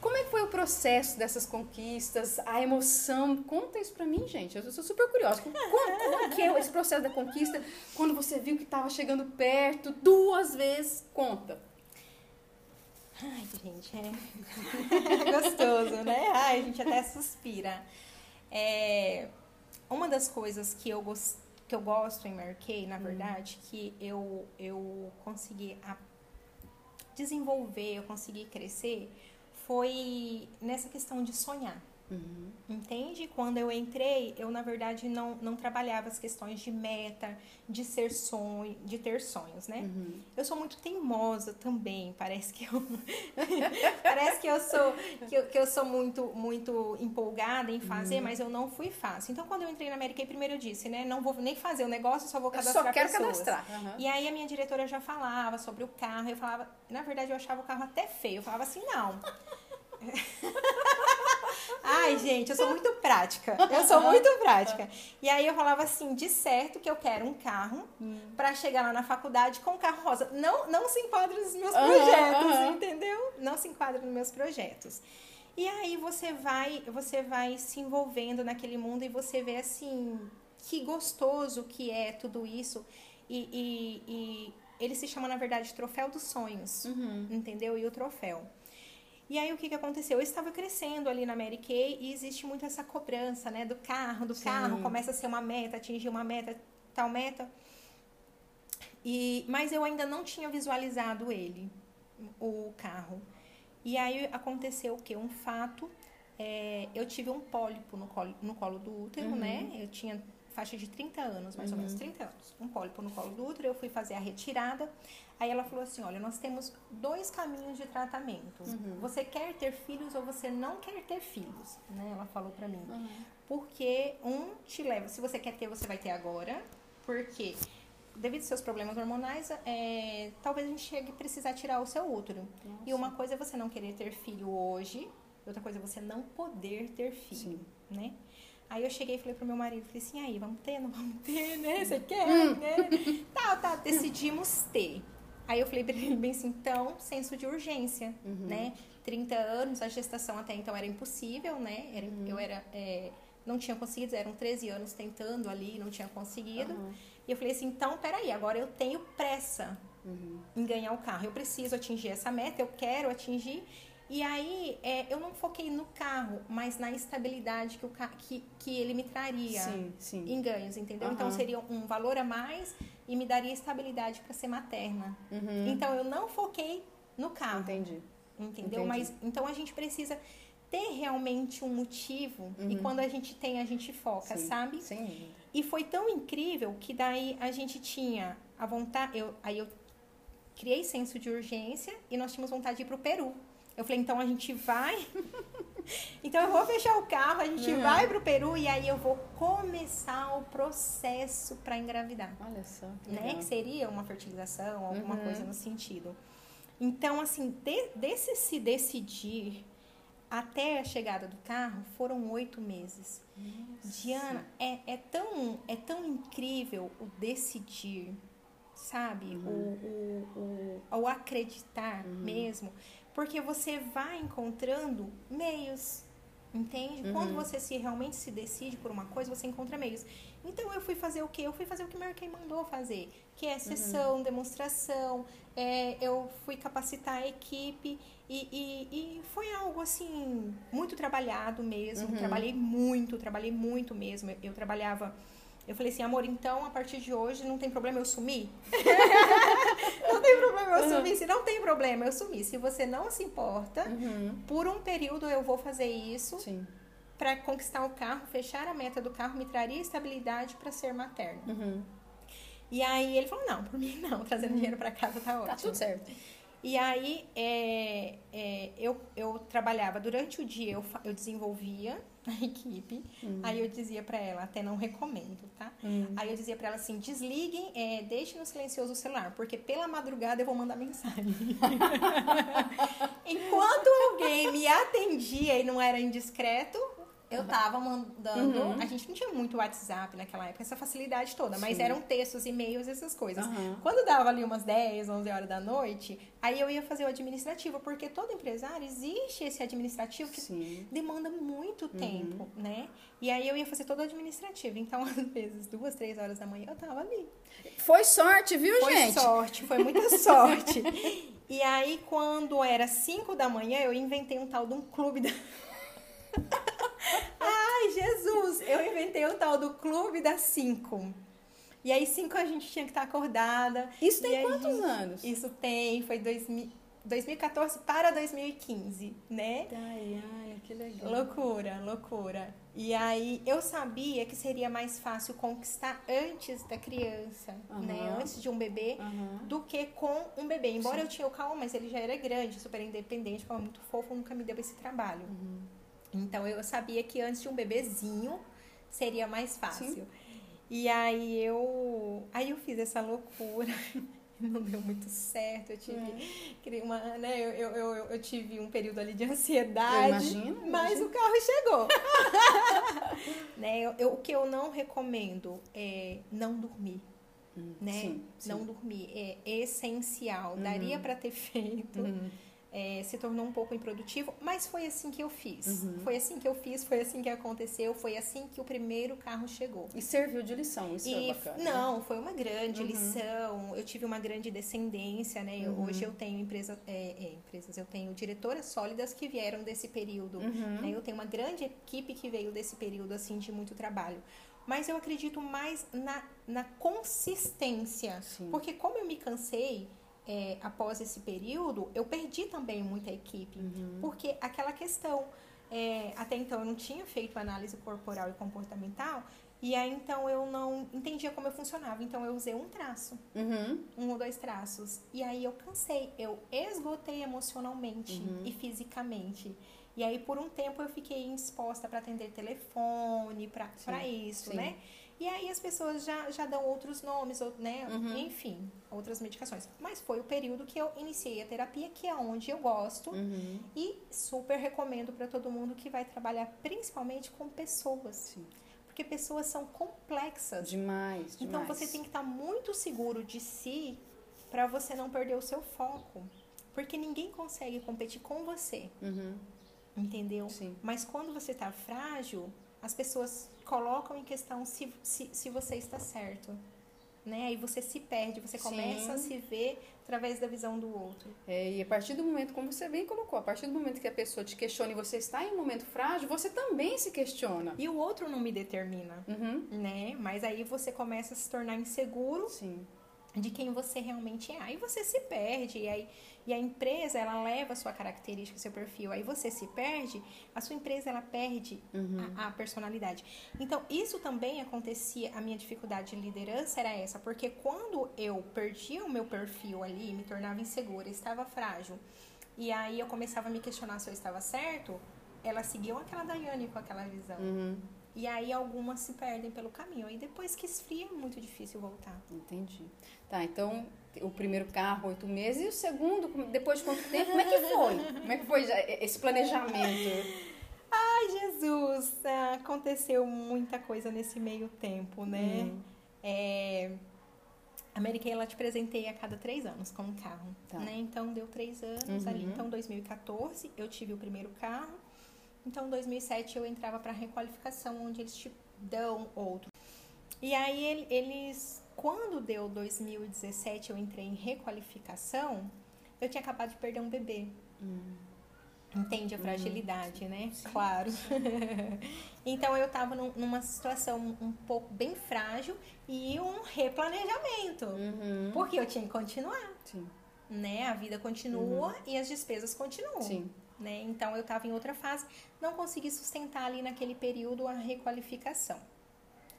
S1: Como é que foi o processo dessas conquistas, a emoção? Conta isso pra mim, gente. Eu sou super curiosa. Como, como- como que é esse processo da conquista? Quando você viu que estava chegando perto duas vezes? Conta.
S2: Ai, gente, é *laughs* gostoso, né? Ai, a gente até suspira. É, uma das coisas que eu, gos- que eu gosto em Mary Kay, na verdade, que eu, eu consegui a- desenvolver, eu consegui crescer, foi nessa questão de sonhar.
S1: Uhum.
S2: Entende? Quando eu entrei, eu na verdade não, não trabalhava as questões de meta, de ser sonho, de ter sonhos, né?
S1: Uhum.
S2: Eu sou muito teimosa também, parece que eu *laughs* parece que eu sou que eu, que eu sou muito muito empolgada em fazer, mas eu não fui fácil. Então quando eu entrei na América, primeiro eu disse, né, não vou nem fazer o negócio, só vou
S1: Eu
S2: cadastrar
S1: só quero
S2: pessoas.
S1: cadastrar. Uhum.
S2: E aí a minha diretora já falava sobre o carro, eu falava, na verdade eu achava o carro até feio, eu falava assim, não. *laughs* Ai, gente, eu sou muito prática. Eu sou muito prática. E aí eu falava assim, de certo que eu quero um carro pra chegar lá na faculdade com um carro rosa. Não, não se enquadra nos meus projetos,
S1: aham.
S2: entendeu? Não se enquadra nos meus projetos. E aí você vai, você vai se envolvendo naquele mundo e você vê assim que gostoso que é tudo isso. E, e, e ele se chama, na verdade, Troféu dos Sonhos.
S1: Uhum.
S2: Entendeu? E o troféu. E aí o que, que aconteceu? Eu estava crescendo ali na Mary Kay e existe muito essa cobrança, né? Do carro, do
S1: Sim.
S2: carro, começa a ser uma meta, atingir uma meta, tal meta. E, mas eu ainda não tinha visualizado ele, o carro. E aí aconteceu o quê? Um fato. é, eu tive um pólipo no colo, no colo do útero,
S1: Uhum.
S2: né? Eu tinha faixa de 30 anos, mais ou menos 30 anos. Um pólipo no colo do útero, eu fui fazer a retirada. Aí ela falou assim: olha, nós temos dois caminhos de tratamento.
S1: Uhum.
S2: Você quer ter filhos ou você não quer ter filhos, né? Ela falou pra mim.
S1: Uhum.
S2: Porque um te leva, se você quer ter, você vai ter agora. Porque devido aos seus problemas hormonais, é, talvez a gente chegue a precisar tirar o seu útero. E uma coisa é você não querer ter filho hoje, outra coisa é você não poder ter filho, né? Aí eu cheguei e falei pro meu marido, falei assim, aí, vamos ter, não vamos ter, né? Você quer, né? Tá, tá, decidimos ter. Aí eu falei pra ele bem assim, então, senso de urgência, né? 30 anos, a gestação até então era impossível, né? Era- Eu era, é, não tinha conseguido, eram 13 anos tentando ali, não tinha conseguido.
S1: Uhum.
S2: E eu falei assim, então, peraí, agora eu tenho pressa
S1: Uhum.
S2: em ganhar o carro. Eu preciso atingir essa meta, eu quero atingir. E aí, é, eu não foquei no carro, mas na estabilidade que, o que, que ele me traria
S1: Sim, sim.
S2: em ganhos, entendeu? Então,
S1: Aham.
S2: seria um valor a mais e me daria estabilidade para ser materna.
S1: Uhum.
S2: Então, eu não foquei no carro,
S1: Entendi.
S2: entendeu?
S1: Entendi.
S2: Mas, então, a gente precisa ter realmente um motivo e
S1: Uhum.
S2: quando a gente tem, a gente foca,
S1: Sim,
S2: sabe?
S1: Dúvida.
S2: E foi tão incrível que daí a gente tinha a vontade. Eu, aí eu criei senso de urgência e nós tínhamos vontade de ir pro Peru. Eu falei, então a gente vai. *laughs* então eu vou fechar o carro, a gente
S1: Uhum.
S2: vai pro Peru e aí eu vou começar o processo para engravidar.
S1: Olha só. que
S2: Né?
S1: legal.
S2: Que seria uma fertilização, alguma
S1: Uhum.
S2: coisa no sentido. Então, assim, de- desse se decidir até a chegada do carro foram oito meses. Diana, é, é, tão, é tão incrível o decidir, sabe? O, o, o, o acreditar mesmo. Porque você vai encontrando meios, entende? Quando você se realmente se decide por uma coisa, você encontra meios. Então eu fui fazer o quê? Eu fui fazer o que Kay mandou fazer, que é sessão, demonstração, é, eu fui capacitar a equipe e, e, e foi algo assim, muito trabalhado mesmo. Trabalhei muito, trabalhei muito mesmo. Eu, eu trabalhava. Eu falei assim, amor, então a partir de hoje não tem problema eu sumir? *laughs* não tem problema eu sumir. Se não tem problema eu sumir. Se você não se importa,
S1: Uhum.
S2: por um período eu vou fazer isso para conquistar o carro, fechar a meta do carro, me traria estabilidade para ser materna.
S1: Uhum.
S2: E aí ele falou: não, por mim não, trazendo dinheiro para casa tá ótimo.
S1: Tá tudo certo.
S2: E aí é, é, eu, eu trabalhava durante o dia, eu, eu desenvolvia a *laughs* equipe. Aí eu dizia para ela, até não recomendo, tá? Aí eu dizia para ela assim: desliguem, é, deixem no silencioso o celular, porque pela madrugada eu vou mandar mensagem. *laughs* *laughs* Enquanto alguém me atendia e não era indiscreto, eu tava mandando.
S1: Uhum.
S2: A gente não tinha muito WhatsApp naquela época, essa facilidade toda, mas
S1: Sim.
S2: eram textos, e-mails, essas coisas.
S1: Aham.
S2: Quando dava ali umas 10, 11 horas da noite, aí eu ia fazer o administrativo, porque todo empresário existe esse administrativo que
S1: Sim.
S2: demanda muito tempo, né? E aí eu ia fazer todo o administrativo. Então, *laughs* às vezes, duas, três horas da manhã eu tava ali.
S1: Foi sorte, viu,
S2: Foi
S1: gente?
S2: sorte, foi muita *laughs* sorte. E aí, quando era 5 da manhã, eu inventei um tal de um clube da. *laughs* Ai, Jesus! Eu inventei um tal do clube das 5. E aí, 5 a gente tinha que estar acordada.
S1: Isso tem quantos anos?
S2: Isso tem, foi 2000. 2014 para 2015, né?
S1: Daiane, que legal.
S2: Loucura, loucura. E aí eu sabia que seria mais fácil conquistar antes da criança,
S1: Aham.
S2: né? Antes de um bebê,
S1: Aham.
S2: do que com um bebê. Embora
S1: Sim.
S2: eu tinha o Calma, mas ele já era grande, super independente, ficava muito fofo, nunca me deu esse trabalho.
S1: Uhum.
S2: Então eu sabia que antes de um bebezinho seria mais fácil. E aí eu, aí eu fiz essa loucura. *laughs* Não deu muito certo, eu tive,
S1: É.
S2: uma, né, eu, eu, eu, eu tive um período ali de ansiedade,
S1: Eu imagino,
S2: mas
S1: imagino.
S2: o carro chegou. *laughs* né, eu, eu- o que eu não recomendo é não dormir,
S1: Hum,
S2: né?
S1: Sim, sim.
S2: Não dormir é essencial. Daria para ter *laughs* feito,
S1: Uhum.
S2: É, se tornou um pouco improdutivo, mas foi assim que eu fiz.
S1: Uhum.
S2: Foi assim que eu fiz, foi assim que aconteceu, foi assim que o primeiro carro chegou.
S1: E serviu de lição, isso
S2: E
S1: é bacana.
S2: não, foi uma grande
S1: Uhum.
S2: lição. Eu tive uma grande descendência, né? Eu-
S1: Uhum.
S2: Hoje eu tenho empresa, é, é, empresas, eu tenho diretoras sólidas que vieram desse período.
S1: Uhum.
S2: né? Eu tenho uma grande equipe que veio desse período assim de muito trabalho. Mas eu acredito mais na, na consistência.
S1: Sim.
S2: Porque como eu me cansei é, após esse período, eu perdi também muita equipe.
S1: Uhum.
S2: Porque aquela questão, é, até então eu não tinha feito análise corporal e comportamental, e aí então eu não entendia como eu funcionava. Então eu usei um traço,
S1: Uhum.
S2: um ou dois traços. E aí eu cansei, eu esgotei emocionalmente
S1: Uhum.
S2: e fisicamente. E aí por um tempo eu fiquei exposta para atender telefone, para isso,
S1: sim.
S2: né? E aí as pessoas já, já dão outros nomes, ou- né?
S1: Uhum.
S2: Enfim, outras medicações. Mas foi o período que eu iniciei a terapia, que é onde eu gosto.
S1: Uhum.
S2: E super recomendo para todo mundo que vai trabalhar principalmente com pessoas.
S1: Sim.
S2: Porque pessoas são complexas.
S1: Demais,
S2: Então
S1: demais.
S2: você tem que estar muito seguro de si para você não perder o seu foco. Porque ninguém consegue competir com você,
S1: Uhum.
S2: entendeu?
S1: Sim.
S2: Mas quando você tá frágil, as pessoas colocam em questão se, se, se você está certo. Né? Aí você se perde, você começa a
S1: Sim.
S2: se ver através da visão do outro.
S1: É, e a partir do momento, como você bem colocou, a partir do momento que a pessoa te questiona e você está em um momento frágil, você também se questiona.
S2: E o outro não me determina.
S1: Uhum.
S2: né? Mas aí você começa a se tornar inseguro
S1: Sim.
S2: De quem você realmente é. Aí você se perde, e, aí, e a empresa, ela leva a sua característica, seu perfil. Aí você se perde, a sua empresa, ela perde
S1: Uhum.
S2: a, a personalidade. Então, isso também acontecia, a minha dificuldade de liderança era essa, porque quando eu perdia o meu perfil ali, me tornava insegura, estava frágil, e aí eu começava a me questionar se eu estava certo, elas seguiam aquela Daiane com aquela visão.
S1: Uhum.
S2: E aí algumas se perdem pelo caminho. E depois que esfria, é muito difícil voltar.
S1: Entendi. Tá, então o primeiro carro, oito meses, e o segundo, depois de quanto tempo? Como é que foi? Como é que foi esse planejamento?
S2: Ai, Jesus! ah, Aconteceu muita coisa nesse meio tempo, né?
S1: Hum.
S2: É, a Mary Kay, ela te presenteia a cada três anos com um carro,
S1: Tá.
S2: né? Então, deu três anos
S1: Uhum.
S2: ali. Então, 2014, eu tive o primeiro carro. Então, 2007, eu entrava para requalificação, onde eles te dão outro. E aí, ele- eles... Quando deu 2017, eu entrei em requalificação, eu tinha acabado de perder um bebê. Entende a fragilidade, né? Claro. *laughs* então eu tava num- numa situação um pouco bem frágil e um replanejamento.
S1: Uhum.
S2: Porque eu tinha que continuar,
S1: Sim.
S2: né? A vida continua e as despesas continuam.
S1: Sim.
S2: Né? Então eu estava em outra fase, não consegui sustentar ali naquele período a requalificação.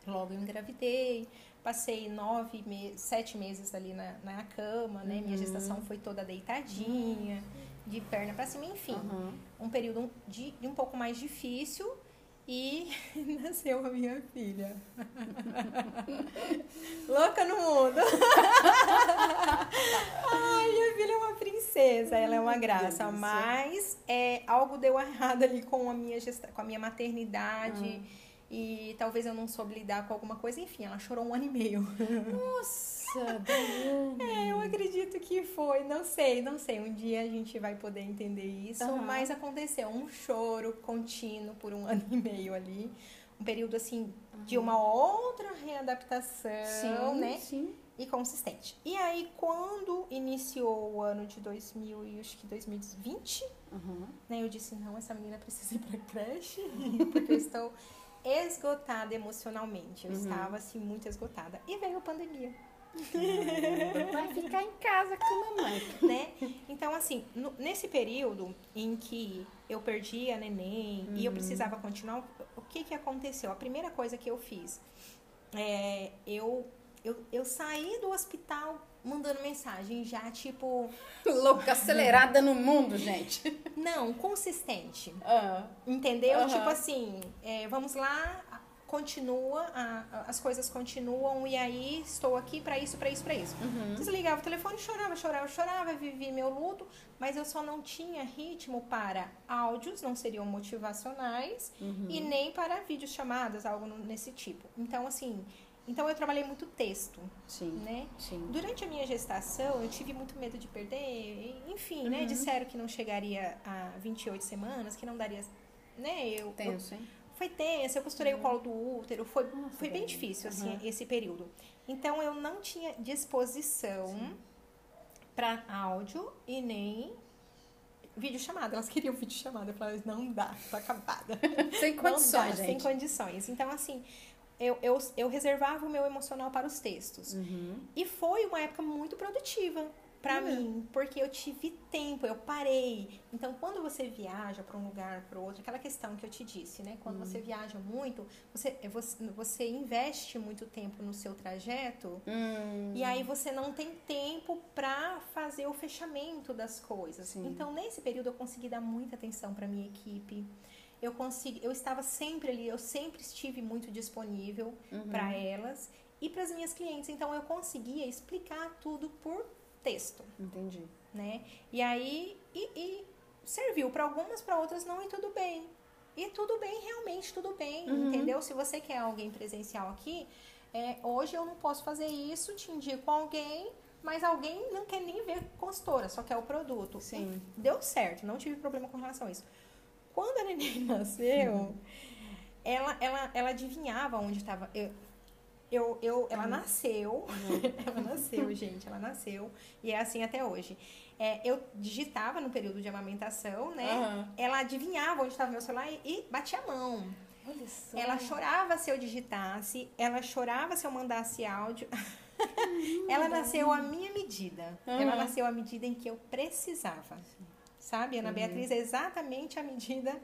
S2: Logo eu engravidei, passei nove, me sete meses ali na, na cama, né? Minha gestação foi toda deitadinha, de perna para cima, enfim
S1: Uhum.
S2: um período de, de um pouco mais difícil e *laughs* nasceu a minha filha. *laughs* Louca no mundo. *laughs* Ai, minha filha é uma princesa, ela é uma graça, mas é, algo deu errado ali com a minha gesta, com a minha maternidade. E talvez eu não soube lidar com alguma coisa, enfim, ela chorou um ano e meio. *laughs*
S1: Nossa, Daiane.
S2: É, eu acredito que foi, não sei, não sei. Um dia a gente vai poder entender isso,
S1: Aham.
S2: mas aconteceu um choro contínuo por um *laughs* ano e meio ali. Um período assim de uma outra readaptação,
S1: Sim,
S2: né?
S1: sim.
S2: E consistente. E aí, quando iniciou o ano de 2000 e acho que 2020,
S1: Uhum.
S2: né? Eu disse, não, essa menina precisa ir pra creche, *laughs* porque eu estou esgotada emocionalmente. Eu
S1: Uhum.
S2: estava, assim, muito esgotada. E veio a pandemia. *laughs*
S1: Vai ficar em casa com a mamãe.
S2: né? Então, assim, no- nesse período em que eu perdi a neném e eu precisava continuar, o que que aconteceu? A primeira coisa que eu fiz, é, eu, eu, eu saí do hospital mandando mensagem já, tipo, *laughs*
S1: Louca, acelerada no mundo, gente.
S2: não, consistente. *laughs*
S1: Ah,
S2: Entendeu? Tipo assim, é, vamos lá, continua, a- a- as coisas continuam e aí estou aqui pra isso, pra isso, pra isso. Desligava o telefone, chorava, chorava, chorava, vivi meu luto, mas eu só não tinha ritmo para áudios, não seriam motivacionais, e nem para vídeos chamadas, algo nesse tipo. Então, assim, então eu trabalhei muito texto,
S1: sim,
S2: né?
S1: sim.
S2: Durante a minha gestação, eu tive muito medo de perder, enfim, né? Disseram que não chegaria a 28 semanas, que não daria, né? Eu, eu
S1: Tenso, hein?
S2: foi tenso, eu costurei o colo do útero, foi,
S1: Nossa,
S2: foi bem
S1: bem.
S2: difícil, assim,
S1: Aham.
S2: esse período. Então, eu não tinha disposição para áudio e nem vídeo chamada. Elas queriam vídeo chamada, eu falava, não dá, tô acabada. *laughs*
S1: Sem condições,
S2: dá,
S1: gente.
S2: Sem condições. Então, assim, eu, eu, eu reservava o meu emocional para os textos.
S1: Uhum.
S2: E foi uma época muito produtiva pra mim, porque eu tive tempo, eu parei. Então, quando você viaja para um lugar, para outro, aquela questão que eu te disse, né? Quando você viaja muito, você, você, você investe muito tempo no seu trajeto
S1: Hum,
S2: e aí você não tem tempo pra fazer o fechamento das coisas.
S1: Sim.
S2: Então, nesse período eu consegui dar muita atenção pra minha equipe. Eu consegui, eu estava sempre ali, eu sempre estive muito disponível
S1: Uhum.
S2: pra elas e para as minhas clientes. Então eu conseguia explicar tudo por texto,
S1: entendi.
S2: né? E aí e, e serviu para algumas, para outras não e tudo bem. E tudo bem, realmente tudo bem,
S1: Uhum.
S2: entendeu? Se você quer alguém presencial aqui, é, hoje eu não posso fazer isso, te indico alguém, mas alguém não quer nem ver consultora, só quer o produto.
S1: Sim.
S2: Deu certo, não tive problema com relação a isso. Quando a neném *laughs* nasceu, ela, ela, ela adivinhava onde estava. Eu, eu, eu, ela nasceu, *laughs* ela nasceu, gente, ela nasceu, e é assim até hoje. É, eu digitava no período de amamentação, né?
S1: Aham.
S2: Ela adivinhava onde estava meu celular e, e batia a mão.
S1: Olha só.
S2: Ela chorava se eu digitasse, ela chorava se eu mandasse áudio. *laughs* ela nasceu à minha medida. Ela
S1: Aham.
S2: nasceu à medida em que eu precisava. Sabe? Ana Beatriz é exatamente a medida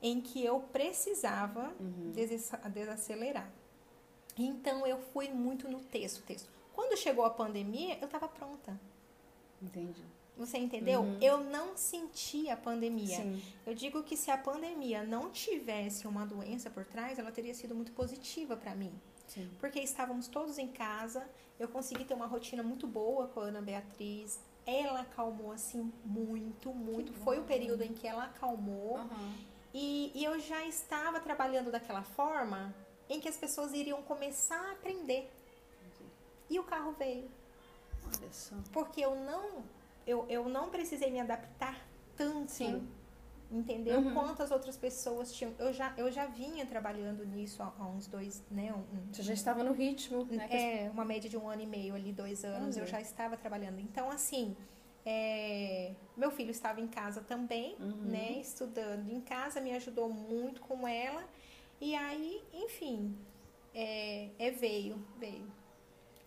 S2: em que eu precisava deses- desacelerar. Então eu fui muito no texto, texto. Quando chegou a pandemia, eu estava pronta.
S1: Entendi.
S2: Você entendeu? Eu não senti a pandemia.
S1: Sim.
S2: Eu digo que se a pandemia não tivesse uma doença por trás, ela teria sido muito positiva para mim.
S1: Sim.
S2: Porque estávamos todos em casa, eu consegui ter uma rotina muito boa com a Ana Beatriz. Ela acalmou assim muito, muito. Foi o período em que ela acalmou.
S1: Aham.
S2: E, e eu já estava trabalhando daquela forma em que as pessoas iriam começar a aprender. E o carro veio.
S1: Olha só.
S2: Porque eu não, eu, eu não precisei me adaptar tanto.
S1: Sim.
S2: Entendeu?
S1: Uhum.
S2: Quantas outras pessoas tinham. Eu já, eu já vinha trabalhando nisso há, há uns dois, né? Um,
S1: Você já estava no ritmo, né?
S2: é, uma média de um ano e meio ali, dois anos,
S1: Olha.
S2: eu já estava trabalhando. Então, assim, é, meu filho estava em casa também,
S1: Uhum.
S2: né? Estudando em casa, me ajudou muito com ela. E aí, enfim, é, é, veio, veio.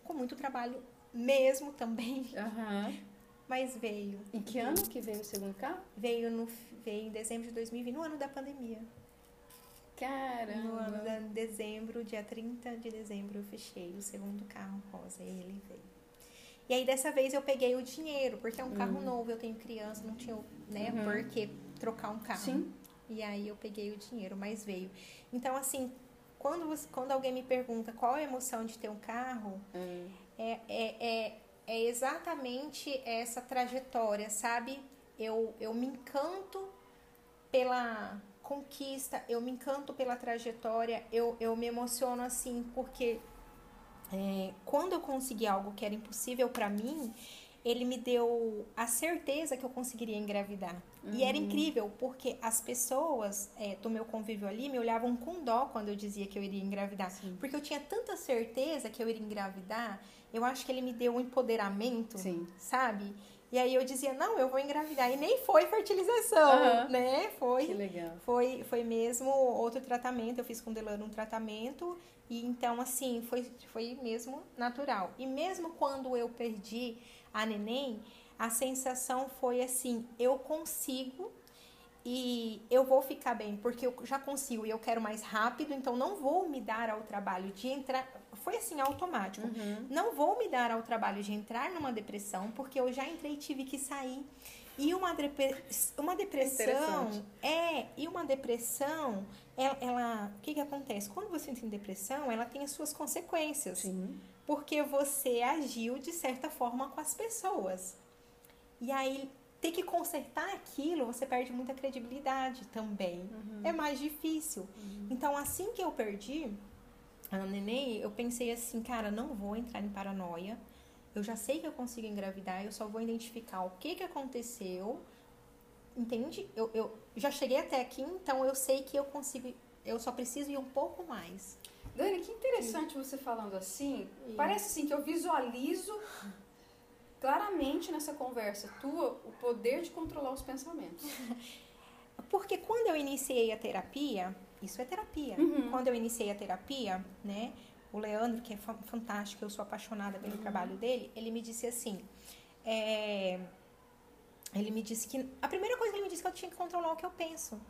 S2: Com muito trabalho mesmo também, mas veio.
S1: Em que ano que veio o segundo carro?
S2: Veio, no, veio em dezembro de 2020, no ano da pandemia. No ano
S1: Caramba.
S2: de dezembro, dia 30 de dezembro, eu fechei o segundo carro rosa e ele veio. E aí dessa vez eu peguei o dinheiro, porque é um carro novo, eu tenho criança, não tinha, né,
S1: Uhum.
S2: por que trocar um carro.
S1: Sim.
S2: E aí eu peguei o dinheiro, mas veio. Então, assim, quando, você- quando alguém me pergunta qual é a emoção de ter um carro,
S1: É.
S2: é, é, é, é exatamente essa trajetória, sabe? Eu, eu me encanto pela conquista, eu me encanto pela trajetória, eu, eu me emociono assim, porque é, quando eu consegui algo que era impossível pra mim, ele me deu a certeza que eu conseguiria engravidar. E era incrível, porque as pessoas é, do meu convívio ali me olhavam com dó quando eu dizia que eu iria engravidar.
S1: Sim.
S2: Porque eu tinha tanta certeza que eu iria engravidar, eu acho que ele me deu um empoderamento,
S1: Sim.
S2: sabe? E aí eu dizia, não, eu vou engravidar. E nem foi fertilização,
S1: Aham.
S2: né? Foi
S1: Que legal.
S2: foi, foi mesmo outro tratamento, eu fiz com Delano um tratamento, e então, assim, foi, foi mesmo natural. E mesmo quando eu perdi a neném, a sensação foi assim, eu consigo e eu vou ficar bem, porque eu já consigo e eu quero mais rápido, então não vou me dar ao trabalho de entrar. Foi assim, automático.
S1: Uhum.
S2: Não vou me dar ao trabalho de entrar numa depressão, porque eu já entrei e tive que sair. E uma, depre- uma depressão é, e uma depressão, ela, ela- o que que acontece? Quando você entra em depressão, ela tem as suas consequências,
S1: Sim.
S2: porque você agiu de certa forma com as pessoas. E aí ter que consertar aquilo, você perde muita credibilidade também. É mais difícil. Então, assim que eu perdi a neném, eu pensei assim, cara, não vou entrar em paranoia. Eu já sei que eu consigo engravidar, eu só vou identificar o que que aconteceu. Entende? Eu, eu já cheguei até aqui, então eu sei que eu consigo. Eu só preciso ir um pouco mais.
S1: Dani, que interessante você falando assim.
S2: E-
S1: Parece assim que eu visualizo claramente nessa conversa tua o poder de controlar os pensamentos. *laughs*
S2: Porque quando eu iniciei a terapia, isso é terapia.
S1: Uhum.
S2: Quando eu iniciei a terapia, né, o Leandro, que é fa- fantástico, eu sou apaixonada pelo trabalho dele, ele me disse assim, é, ele me disse que, a primeira coisa que ele me disse é que eu tinha que controlar o que eu penso.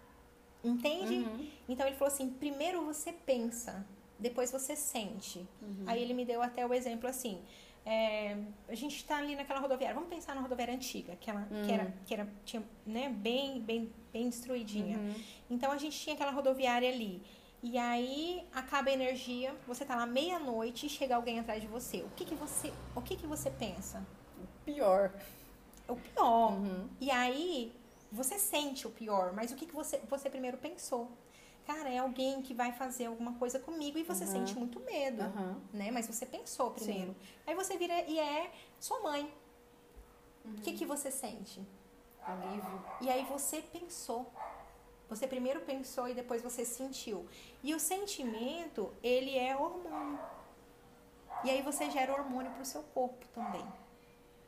S2: Entende?
S1: Uhum.
S2: Então ele falou assim, primeiro você pensa, depois você sente.
S1: Uhum.
S2: Aí ele me deu até o exemplo assim, é, a gente tá ali naquela rodoviária, vamos pensar na rodoviária antiga, aquela que era, que era tinha, né, bem, bem, bem destruidinha.
S1: Uhum.
S2: Então a gente tinha aquela rodoviária ali. E aí acaba a energia, você tá lá meia-noite e chega alguém atrás de você. O que que você, o que que você pensa?
S1: Pior.
S2: O pior.
S1: Uhum.
S2: E aí você sente o pior, mas o que que você, você primeiro pensou? Cara, é alguém que vai fazer alguma coisa comigo e você
S1: Uhum.
S2: sente muito medo,
S1: Aham.
S2: né? Mas você pensou primeiro. Aí você vira e é sua mãe. O que que você sente?
S1: Alívio.
S2: E aí você pensou. Você primeiro pensou e depois você sentiu. E o sentimento, ele é hormônio. E aí você gera hormônio para o seu corpo também,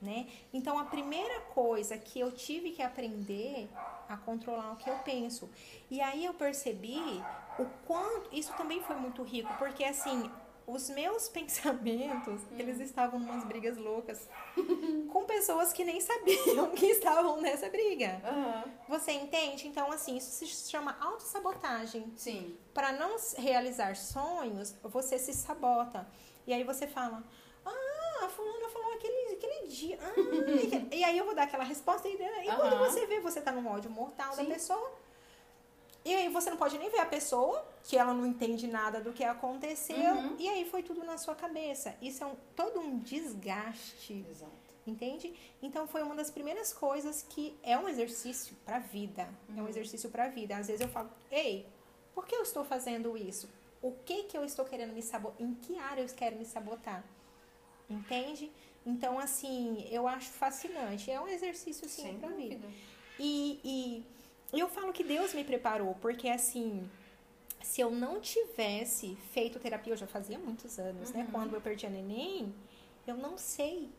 S2: né? Então a primeira coisa que eu tive que aprender a controlar o que eu penso. E aí eu percebi o quanto isso também foi muito rico, porque assim, os meus *laughs* pensamentos, eles estavam umas brigas loucas *laughs* com pessoas que nem sabiam que estavam nessa briga.
S1: Aham.
S2: Você entende? Então, assim, isso se chama autossabotagem.
S1: Sim.
S2: Para não realizar sonhos, você se sabota. E aí você fala, ah, a dia. Ah, e e aí eu vou dar aquela resposta e, e quando
S1: Aham.
S2: você vê, você tá num ódio mortal
S1: Sim.
S2: da pessoa. E aí você não pode nem ver a pessoa, que ela não entende nada do que aconteceu.
S1: Uhum.
S2: E aí foi tudo na sua cabeça. Isso é um, todo um desgaste
S1: Exato.
S2: Entende? Então foi uma das primeiras coisas que é um exercício para a vida. É um exercício para a vida. Às vezes eu falo, ei, por que eu estou fazendo isso? O que que eu estou querendo me sabotar? Em que área eu quero me sabotar? Entende? Então, assim, eu acho fascinante. É um exercício, sim, para
S1: dúvida.
S2: E, e eu falo que Deus me preparou, porque assim, se eu não tivesse feito terapia, eu já fazia muitos anos, né?
S1: Uhum.
S2: Quando eu perdi a neném, eu não sei,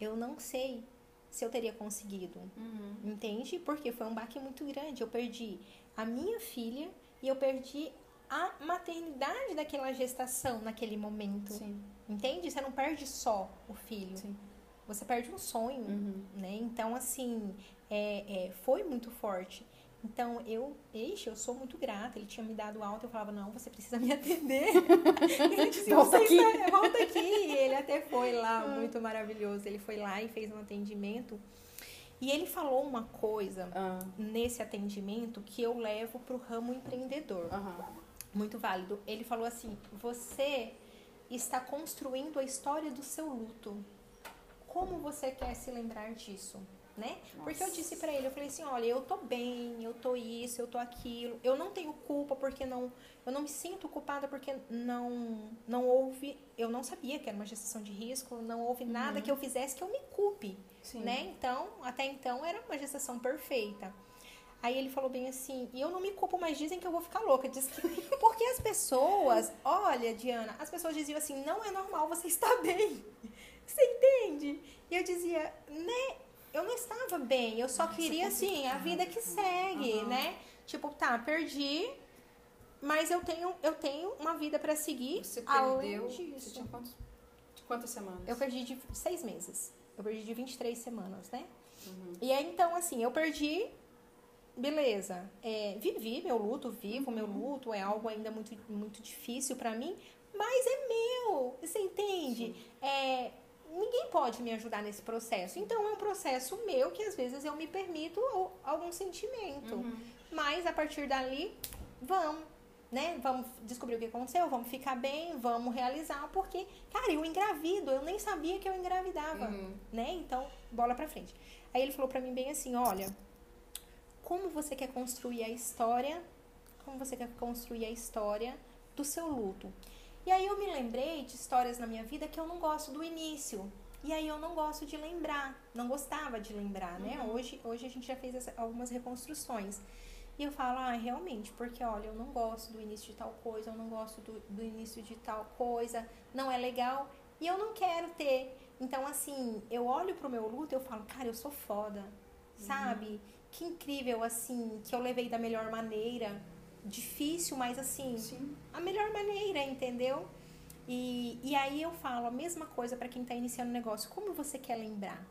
S2: eu não sei se eu teria conseguido,
S1: Uhum.
S2: entende? Porque foi um baque muito grande. Eu perdi a minha filha e eu perdi a maternidade daquela gestação naquele momento,
S1: Sim.
S2: Entende? Você não perde só o filho,
S1: Sim.
S2: você perde um sonho
S1: Uhum.
S2: né? Então, assim, é, é, foi muito forte. Então, eu, ixi, eu sou muito grata. Ele tinha me dado alta, eu falava, não, você precisa me atender. *laughs* ele disse,
S1: Volta
S2: "Você
S1: aqui."
S2: está- volta aqui. E ele até foi lá, *laughs* muito maravilhoso. Ele foi lá e fez um atendimento. E ele falou uma coisa
S1: Ah,
S2: nesse atendimento que eu levo para o ramo empreendedor.
S1: aham.
S2: Muito válido. Ele falou assim: você está construindo a história do seu luto. Como você quer se lembrar disso? Né? Porque eu disse pra ele, eu falei assim, olha, eu tô bem, eu tô isso, eu tô aquilo. Eu não tenho culpa porque não, eu não me sinto culpada porque não não houve, eu não sabia que era uma gestação de risco, não houve nada que eu fizesse que eu me culpe
S1: Sim.
S2: né? Então, até então era uma gestação perfeita. Aí ele falou bem assim, e eu não me culpo, mas dizem que eu vou ficar louca. Diz que, *laughs* porque as pessoas, olha, Diana, as pessoas diziam assim, não é normal, você está bem. *laughs* Você entende? E eu dizia, né? eu não estava bem, eu só
S1: Nossa,
S2: queria assim, a vida que segue,
S1: Aham.
S2: né? Tipo, tá, perdi, mas eu tenho, eu tenho uma vida pra seguir
S1: Você
S2: além
S1: perdeu. Você
S2: disso.
S1: tinha quantos, quantas semanas?
S2: Eu perdi de seis meses. Eu perdi de 23 semanas, né?
S1: Uhum.
S2: E aí, então, assim, eu perdi. Beleza. É, vivi meu luto, vivo meu luto. É algo ainda muito, muito difícil pra mim. Mas é meu. Você entende? É, ninguém pode me ajudar nesse processo. Então, é um processo meu que às vezes eu me permito al- algum sentimento.
S1: Uhum.
S2: Mas a partir dali, vamos, né? Vamos descobrir o que aconteceu, vamos ficar bem, vamos realizar, porque, cara, eu engravido, eu nem sabia que eu engravidava,
S1: Uhum.
S2: né? Então, bola pra frente. Aí ele falou pra mim bem assim, olha, como você quer construir a história, como você quer construir a história do seu luto. E aí eu me lembrei de histórias na minha vida que eu não gosto do início. E aí eu não gosto de lembrar, não gostava de lembrar, né? Hoje, hoje a gente já fez algumas reconstruções. E eu falo, ah, realmente, porque olha, eu não gosto do início de tal coisa, eu não gosto do, do início de tal coisa, não é legal e eu não quero ter. Então, assim, eu olho pro meu luto e eu falo, cara, eu sou foda, sabe? Que incrível, assim, que eu levei da melhor maneira. Difícil, mas assim,
S1: Sim.
S2: a melhor maneira, entendeu? E, e aí eu falo a mesma coisa para quem tá iniciando o negócio. Como você quer lembrar?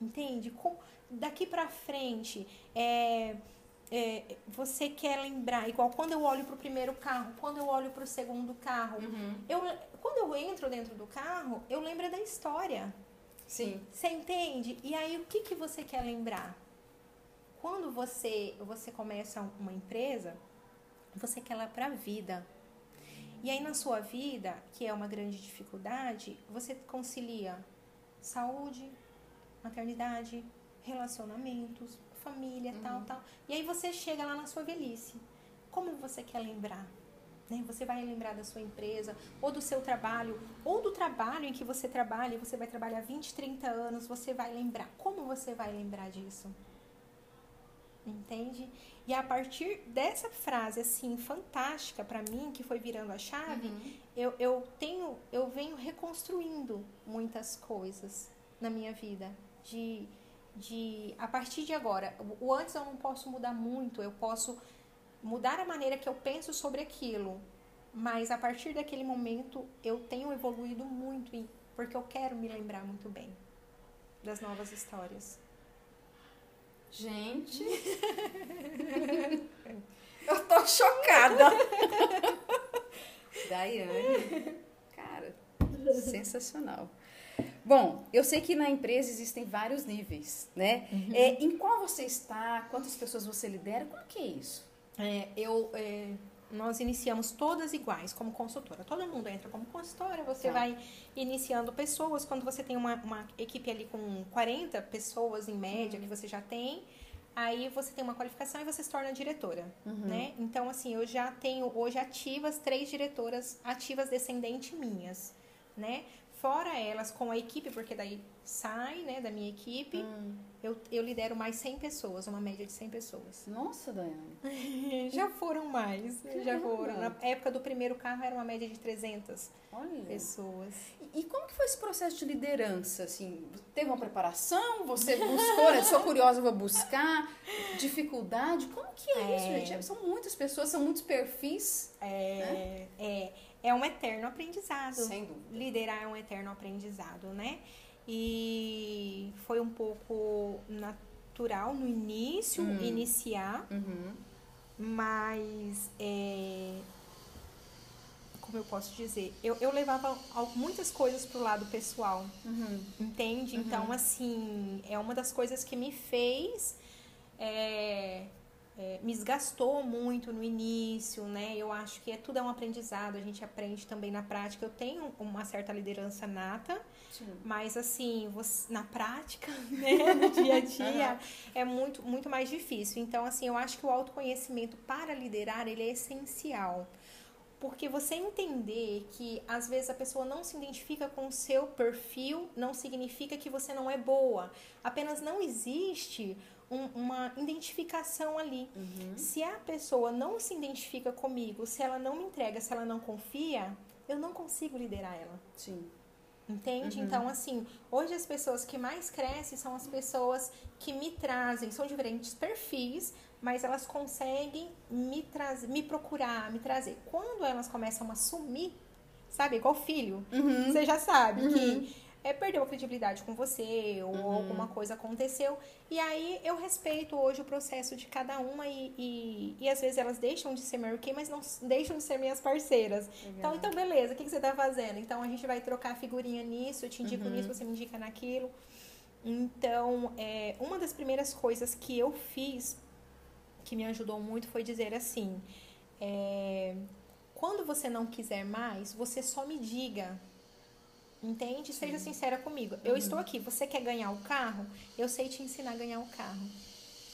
S2: Entende? Com- daqui pra frente, é, é, você quer lembrar, igual quando eu olho pro primeiro carro, quando eu olho pro segundo carro,
S1: Uhum.
S2: eu, quando eu entro dentro do carro, eu lembro da história.
S1: Sim.
S2: Você entende? E aí o que, que você quer lembrar? Quando você, você começa uma empresa, você quer ela para a vida. E aí na sua vida, que é uma grande dificuldade, você concilia saúde, maternidade, relacionamentos, família, tal, tal. E aí você chega lá na sua velhice. Como você quer lembrar? Né? Você vai lembrar da sua empresa, ou do seu trabalho, ou do trabalho em que você trabalha, e você vai trabalhar 20, 30 anos, você vai lembrar. Como você vai lembrar disso? Entende? E a partir dessa frase, assim, fantástica pra mim, que foi virando a chave, eu, eu tenho, eu venho reconstruindo muitas coisas na minha vida. De, de a partir de agora, o- antes eu não posso mudar muito, eu posso mudar a maneira que eu penso sobre aquilo. Mas a partir daquele momento eu tenho evoluído muito, porque eu quero me lembrar muito bem das novas histórias.
S1: Gente. *laughs* eu tô chocada. Daiane. Cara, sensacional. Bom, eu sei que na empresa existem vários níveis, né? É, em qual você está? Quantas pessoas você lidera? Como que é isso?
S2: É, eu, é, nós iniciamos todas iguais como consultora. Todo mundo entra como consultora, você
S1: Tá.
S2: vai iniciando pessoas. Quando você tem uma, uma equipe ali com 40 pessoas em média, que você já tem, aí você tem uma qualificação e você se torna diretora, né? Então, assim, eu já tenho hoje ativas três diretoras ativas descendentes minhas, né? Fora elas com a equipe, porque daí sai, né, da minha equipe, eu, eu lidero mais 100 pessoas, uma média de 100 pessoas.
S1: Nossa, Daiane. *laughs*
S2: Já foram mais, já
S1: Caramba.
S2: foram. Na época do primeiro carro era uma média de 300
S1: Olha.
S2: pessoas.
S1: E, e como que foi esse processo de liderança? Assim, teve uma preparação? Você buscou? né? Sou curiosa, vou buscar. Dificuldade? Como que é,
S2: É.
S1: isso, gente? São muitas pessoas, são muitos perfis.
S2: É, é, é um eterno aprendizado.
S1: Sem dúvida.
S2: Liderar é um eterno aprendizado, né? E foi um pouco natural no início,
S1: Hum.
S2: iniciar,
S1: Uhum.
S2: mas é, como eu posso dizer, eu, eu levava muitas coisas pro lado pessoal.
S1: Uhum.
S2: Entende? Então, assim, é uma das coisas que me fez. é, é, me desgastou muito no início, né? Eu acho que é, tudo é um aprendizado, a gente aprende também na prática. Eu tenho uma certa liderança nata,
S1: Sim.
S2: mas assim, você- na prática, *laughs* né, *laughs* no dia a dia, é muito, muito mais difícil. Então, assim, eu acho que o autoconhecimento para liderar, ele é essencial. Porque você entender que às vezes a pessoa não se identifica com o seu perfil não significa que você não é boa. Apenas não existe um- uma identificação ali. Se a pessoa não se identifica comigo, se ela não me entrega, se ela não confia, eu não consigo liderar ela.
S1: Sim.
S2: Entende? Então, assim, hoje as pessoas que mais crescem são as pessoas que me trazem, são diferentes perfis, mas elas conseguem me trazer, me procurar, me trazer. Quando elas começam a sumir, sabe, igual filho, você já sabe que é, perdeu a credibilidade com você, ou alguma coisa aconteceu. E aí eu respeito hoje o processo de cada uma e, e, e às vezes elas deixam de ser Mary Kay, mas não deixam de ser minhas parceiras. Então, então, beleza, o que, que você tá fazendo? Então a gente vai trocar figurinha nisso, eu te indico nisso, você me indica naquilo. Então, é, uma das primeiras coisas que eu fiz que me ajudou muito foi dizer assim: é, quando você não quiser mais, você só me diga. Entende? Seja sincera comigo. Eu estou aqui. Você quer ganhar o carro? Eu sei te ensinar a ganhar o carro.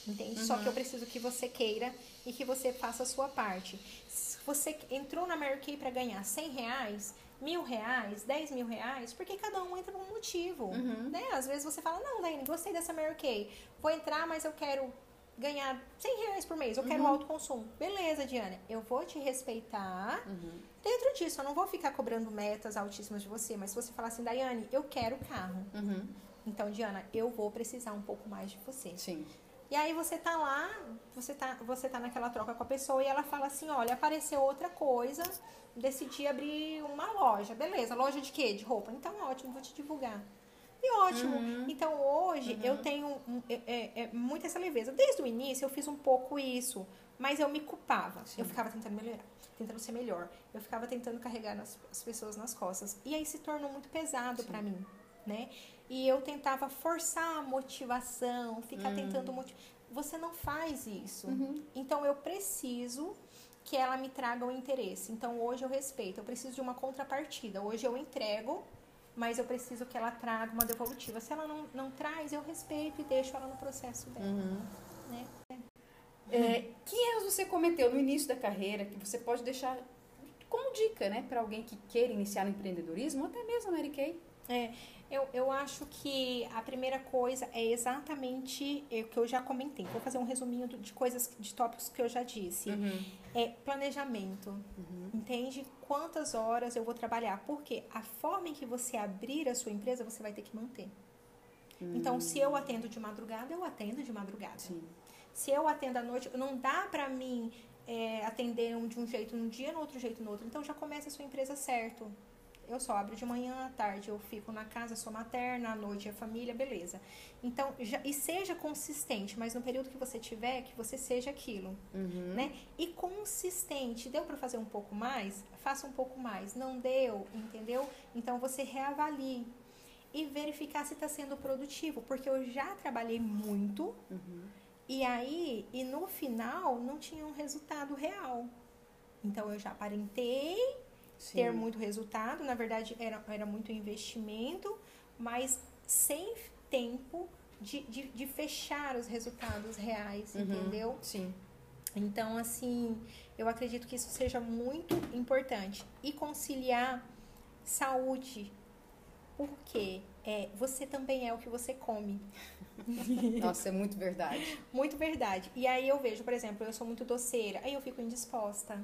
S2: Entende? Só que eu preciso que você queira e que você faça a sua parte. Se você entrou na Mary Kay para ganhar 100 reais, mil reais, 10 mil reais, porque cada um entra por um motivo. Né? Às vezes você fala, não, Daiane, gostei dessa Mary Kay. Vou entrar, mas eu quero ganhar 100 reais por mês. Eu quero autoconsumo. Beleza, Diana. Eu vou te respeitar. Dentro disso, eu não vou ficar cobrando metas altíssimas de você. Mas se você falar assim, Daiane, eu quero carro.
S1: Uhum.
S2: Então, Diana, eu vou precisar um pouco mais de você.
S1: Sim.
S2: E aí você tá lá, você tá, você tá naquela troca com a pessoa e ela fala assim, olha, apareceu outra coisa, decidi abrir uma loja. Beleza, loja de quê? De roupa. Então, ótimo, vou te divulgar. E ótimo. Então, hoje, eu tenho é, é- é muita essa leveza. Desde o início, eu fiz um pouco isso, mas eu me culpava. Eu ficava tentando melhorar, tentando ser melhor. Eu ficava tentando carregar nas- as pessoas nas costas. E aí se tornou muito pesado pra mim, né? E eu tentava forçar a motivação, ficar tentando motivar. Você não faz isso. Então, eu preciso que ela me traga o interesse. Então, hoje eu respeito. Eu preciso de uma contrapartida. Hoje eu entrego, mas eu preciso que ela traga uma devolutiva. Se ela não, não traz, eu respeito e deixo ela no processo dela. Né?
S1: É, que erros você cometeu no início da carreira que você pode deixar como dica, né, para alguém que queira iniciar no empreendedorismo, ou até mesmo a Mary Kay?
S2: É, eu, eu acho que a primeira coisa é exatamente o que eu já comentei. Vou fazer um resuminho de coisas, de tópicos que eu já disse. É planejamento. Entende? Quantas horas eu vou trabalhar? Porque a forma em que você abrir a sua empresa, você vai ter que manter. Então, se eu atendo de madrugada, eu atendo de madrugada.
S1: Sim.
S2: Se eu atendo à noite, não dá pra mim é, atender um de um jeito num dia, no outro jeito no outro. Então já começa a sua empresa certo. Eu só abro de manhã à tarde, eu fico na casa, sou materna, à noite é família, beleza. Então, já, e seja consistente, mas no período que você tiver, que você seja aquilo, né? E consistente, deu pra fazer um pouco mais? Faça um pouco mais. Não deu, entendeu? Então você reavalie e verificar se está sendo produtivo, porque eu já trabalhei muito e aí, e no final, não tinha um resultado real. Então, eu já aparentei
S1: Sim.
S2: ter muito resultado. Na verdade, era, era muito investimento, mas sem tempo de, de, de fechar os resultados reais, entendeu?
S1: Sim.
S2: Então, assim, eu acredito que isso seja muito importante. E conciliar saúde. Por quê? É, você também é o que você come. *laughs*
S1: Nossa, é muito verdade.
S2: Muito verdade. E aí eu vejo, por exemplo, eu sou muito doceira, aí eu fico indisposta,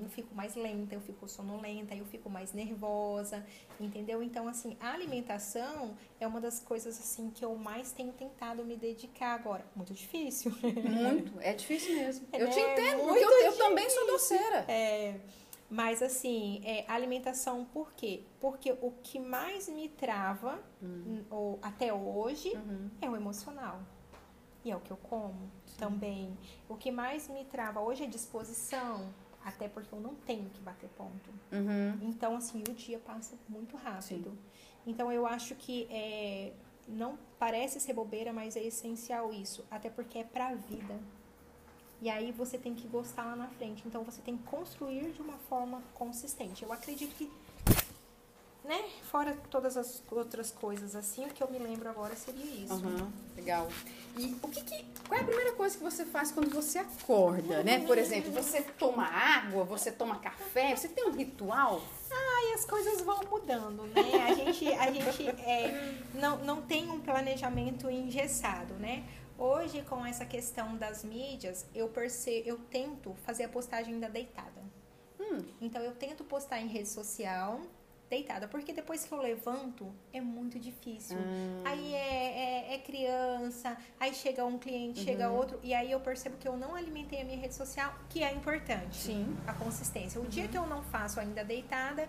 S2: eu fico mais lenta, eu fico sonolenta, eu fico mais nervosa, entendeu? Então, assim, a alimentação é uma das coisas, assim, que eu mais tenho tentado me dedicar agora. Muito difícil.
S1: Muito. É difícil mesmo. *laughs* Eu te
S2: É
S1: entendo, porque
S2: muito
S1: eu, eu também sou doceira.
S2: É, mas assim, é, alimentação por quê? Porque o que mais me trava, n- ou, até hoje, é o emocional. E é o que eu como também. O que mais me trava hoje é disposição, até porque eu não tenho que bater ponto.
S1: Uhum.
S2: Então, assim, o dia passa muito rápido. Então, eu acho que é, não parece ser bobeira, mas é essencial isso. Até porque é pra vida. E aí você tem que gostar lá na frente. Então, você tem que construir de uma forma consistente. Eu acredito que, né, fora todas as outras coisas assim, o que eu me lembro agora seria isso.
S1: Aham, legal. E o que, que- qual é a primeira coisa que você faz quando você acorda, né? Por exemplo, você toma água, você toma café, você tem um ritual?
S2: Aí as coisas vão mudando, né? A gente, a gente é, não, não tem um planejamento engessado, né? Hoje, com essa questão das mídias, eu perce, eu tento fazer a postagem ainda deitada.
S1: Hum.
S2: Então, eu tento postar em rede social deitada. Porque depois que eu levanto, é muito difícil.
S1: Hum.
S2: Aí é, é, é criança, aí chega um cliente,
S1: Uhum.
S2: chega outro, e aí eu percebo que eu não alimentei a minha rede social, que é importante.
S1: Sim.
S2: A consistência. O dia que eu não faço ainda deitada,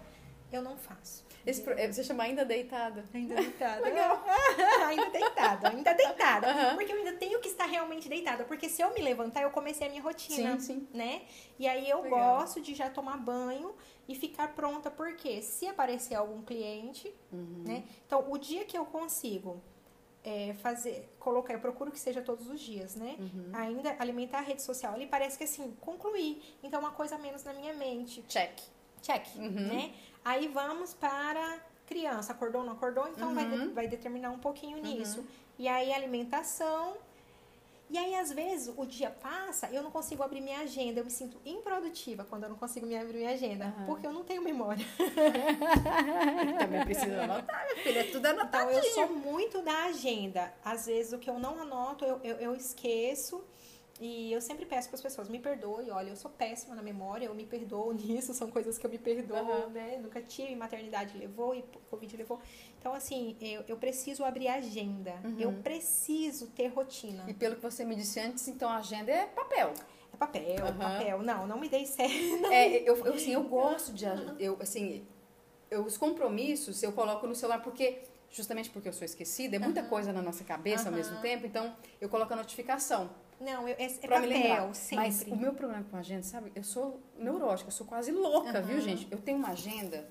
S2: eu não faço.
S1: Esse pro- Você chama ainda deitada?
S2: Ainda deitada.
S1: Legal. *laughs*
S2: ainda deitada, ainda deitada.
S1: Aham.
S2: Porque eu ainda tenho que estar realmente deitada. Porque se eu me levantar, eu comecei a minha rotina.
S1: Sim, sim.
S2: Né? E aí eu
S1: Legal.
S2: gosto de já tomar banho e ficar pronta. Porque se aparecer algum cliente,
S1: Uhum.
S2: né? Então, o dia que eu consigo é, fazer, colocar, eu procuro que seja todos os dias, né?
S1: Uhum.
S2: Ainda alimentar a rede social, ele parece que assim, concluir. Então, uma coisa menos na minha mente.
S1: Check.
S2: Check,
S1: Uhum.
S2: né? Aí vamos para criança, acordou ou não acordou, então vai, de-
S1: Uhum.
S2: vai determinar um pouquinho nisso. E aí alimentação. E aí, às vezes, o dia passa eu não consigo abrir minha agenda. Eu me sinto improdutiva quando eu não consigo me abrir minha agenda.
S1: Aham.
S2: Porque eu não tenho memória.
S1: Também precisa anotar, minha filha. É tudo
S2: Então,
S1: anotadinho.
S2: eu sou muito da agenda. Às vezes, o que eu não anoto, eu, eu, eu esqueço. E eu sempre peço para as pessoas, me perdoe. Olha, eu sou péssima na memória, eu me perdoo *laughs* nisso. São coisas que eu me perdoo,
S1: Aham.
S2: né? Nunca tive, maternidade levou e Covid levou. Então, assim, eu, eu preciso abrir agenda.
S1: Uhum.
S2: Eu preciso ter rotina.
S1: E pelo que você me disse antes, então a agenda é papel.
S2: É papel,
S1: Aham.
S2: papel. Não, não me dei *laughs* certo.
S1: É, eu, eu, assim, eu gosto de. Eu, assim, eu, os compromissos eu coloco no celular porque. Justamente porque eu sou esquecida, é muita coisa na nossa cabeça ao
S2: Aham.
S1: mesmo tempo, então eu coloco a notificação
S2: Não, eu, é, é
S1: pra me lembrar.
S2: papel, sempre.
S1: Mas o meu problema com a agenda, sabe? Eu sou neurótica, eu sou quase louca, viu,
S2: Aham.
S1: gente? Eu tenho uma agenda,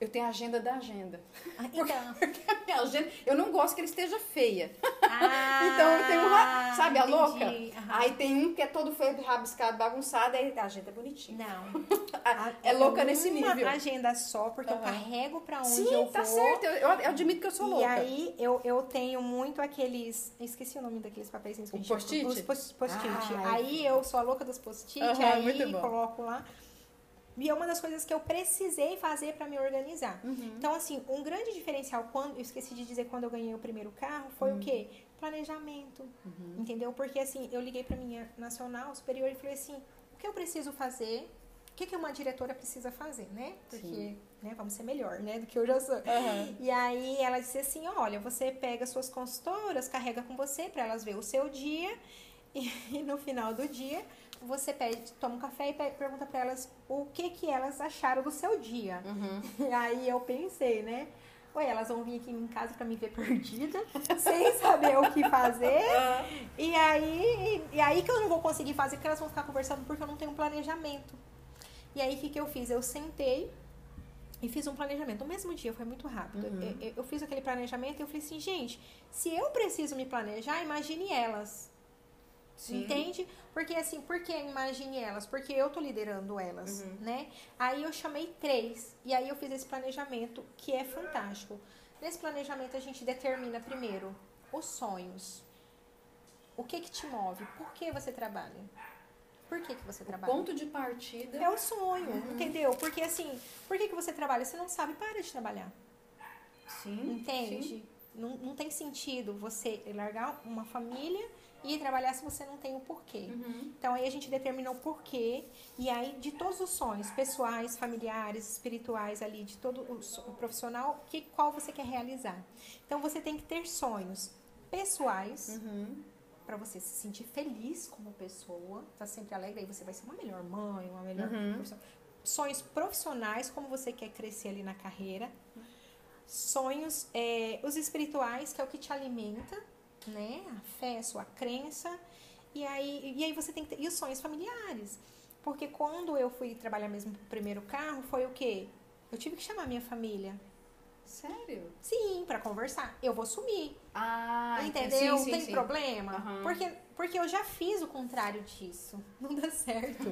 S1: eu tenho a agenda da agenda.
S2: Ah, *laughs* Então,
S1: Porque a minha agenda, eu não gosto que ela esteja feia.
S2: ah, *laughs*
S1: Então eu tenho uma, sabe, a
S2: entendi.
S1: louca?
S2: Aham.
S1: Aí tem um que é todo feio, rabiscado, bagunçado, aí a agenda é bonitinha.
S2: Não.
S1: A- *laughs* é louca nesse
S2: uma
S1: nível.
S2: agenda só, porque eu
S1: Aham.
S2: carrego pra onde
S1: Sim,
S2: eu
S1: tá
S2: vou.
S1: certo. Eu, eu- eu admito que eu sou
S2: E
S1: louca.
S2: aí eu, eu tenho muito aqueles. eu Esqueci o nome daqueles papéis
S1: O post-it?
S2: Os post- post-it.
S1: Ai.
S2: Aí eu sou a louca dos post-it,
S1: Aham,
S2: aí
S1: muito bom.
S2: coloco lá. E é uma das coisas que eu precisei fazer pra me organizar.
S1: Uhum.
S2: Então, assim, um grande diferencial, quando eu esqueci de dizer quando eu ganhei o primeiro carro, foi
S1: Uhum.
S2: o quê? Planejamento. Entendeu? Porque assim, eu liguei pra minha nacional superior e falei assim: o que eu preciso fazer? O que, que uma diretora precisa fazer, né? Porque,
S1: Sim.
S2: né, vamos ser melhor, né, do que eu já sou. E aí ela disse assim: olha, você pega suas consultoras, carrega com você pra elas ver o seu dia *laughs* e no final do dia você pede, toma um café e pe- pergunta pra elas o que que elas acharam do seu dia.
S1: Uhum.
S2: E *laughs* aí eu pensei, né? Ué, elas vão vir aqui em casa pra me ver perdida, *laughs* sem saber o que fazer. E aí, e aí que eu não vou conseguir fazer, porque elas vão ficar conversando porque eu não tenho um planejamento. E aí o que, que eu fiz? Eu sentei e fiz um planejamento. No mesmo dia, foi muito rápido.
S1: Uhum.
S2: Eu- eu fiz aquele planejamento e eu falei assim, gente, se eu preciso me planejar, imagine elas.
S1: Sim.
S2: Entende? Porque assim, por que imagine elas? Porque eu tô liderando elas,
S1: Uhum.
S2: né? Aí eu chamei três. E aí eu fiz esse planejamento que é fantástico. Nesse planejamento a gente determina primeiro os sonhos. O que que te move? Por que você trabalha? Por que que você trabalha?
S1: Ponto de partida.
S2: É o sonho, entendeu? Porque assim, por que que você trabalha? Você não sabe, para de trabalhar.
S1: Sim.
S2: Entende?
S1: sim.
S2: Não, não tem sentido você largar uma família e trabalhar se você não tem o porquê.
S1: Uhum.
S2: Então aí a gente determinou o porquê e aí de todos os sonhos pessoais, familiares, espirituais ali, de todo o, o profissional, que qual você quer realizar. Então você tem que ter sonhos pessoais
S1: Uhum.
S2: para você se sentir feliz como pessoa, tá sempre alegre, aí você vai ser uma melhor mãe, uma melhor
S1: Uhum.
S2: profissional. Sonhos profissionais, como você quer crescer ali na carreira. Sonhos, é, os espirituais, que é o que te alimenta, né? A fé, a sua crença. E aí, e aí você tem que ter, e os sonhos familiares. Porque quando eu fui trabalhar mesmo pro primeiro carro, foi o quê? Eu tive que chamar minha família.
S1: Sério?
S2: Sim, para conversar. Eu vou sumir.
S1: Ah,
S2: Entendeu?
S1: Sim, sim,
S2: Tem
S1: sim.
S2: problema?
S1: Aham.
S2: Porque, porque eu já fiz o contrário disso. *laughs* Não dá certo.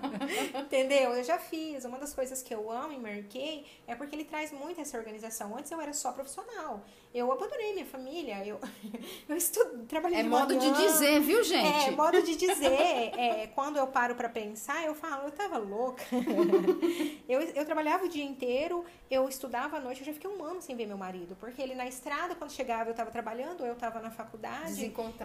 S2: *laughs* Entendeu? Eu já fiz. Uma das coisas que eu amo em Mary Kay é porque ele traz muito essa organização. Antes eu era só profissional. Eu abandonei minha família. Eu, *laughs* eu estudo, trabalhei
S1: É
S2: de
S1: modo de
S2: manhã.
S1: dizer, viu,
S2: É,
S1: gente?
S2: modo de dizer. É, quando eu paro pra pensar, eu falo, eu tava louca. eu, eu trabalhava o dia inteiro, eu estudava à noite, eu já fiquei um ano sem ver meu marido. Porque ele na estrada, quando chegava, eu tava trabalhando, eu tava na faculdade.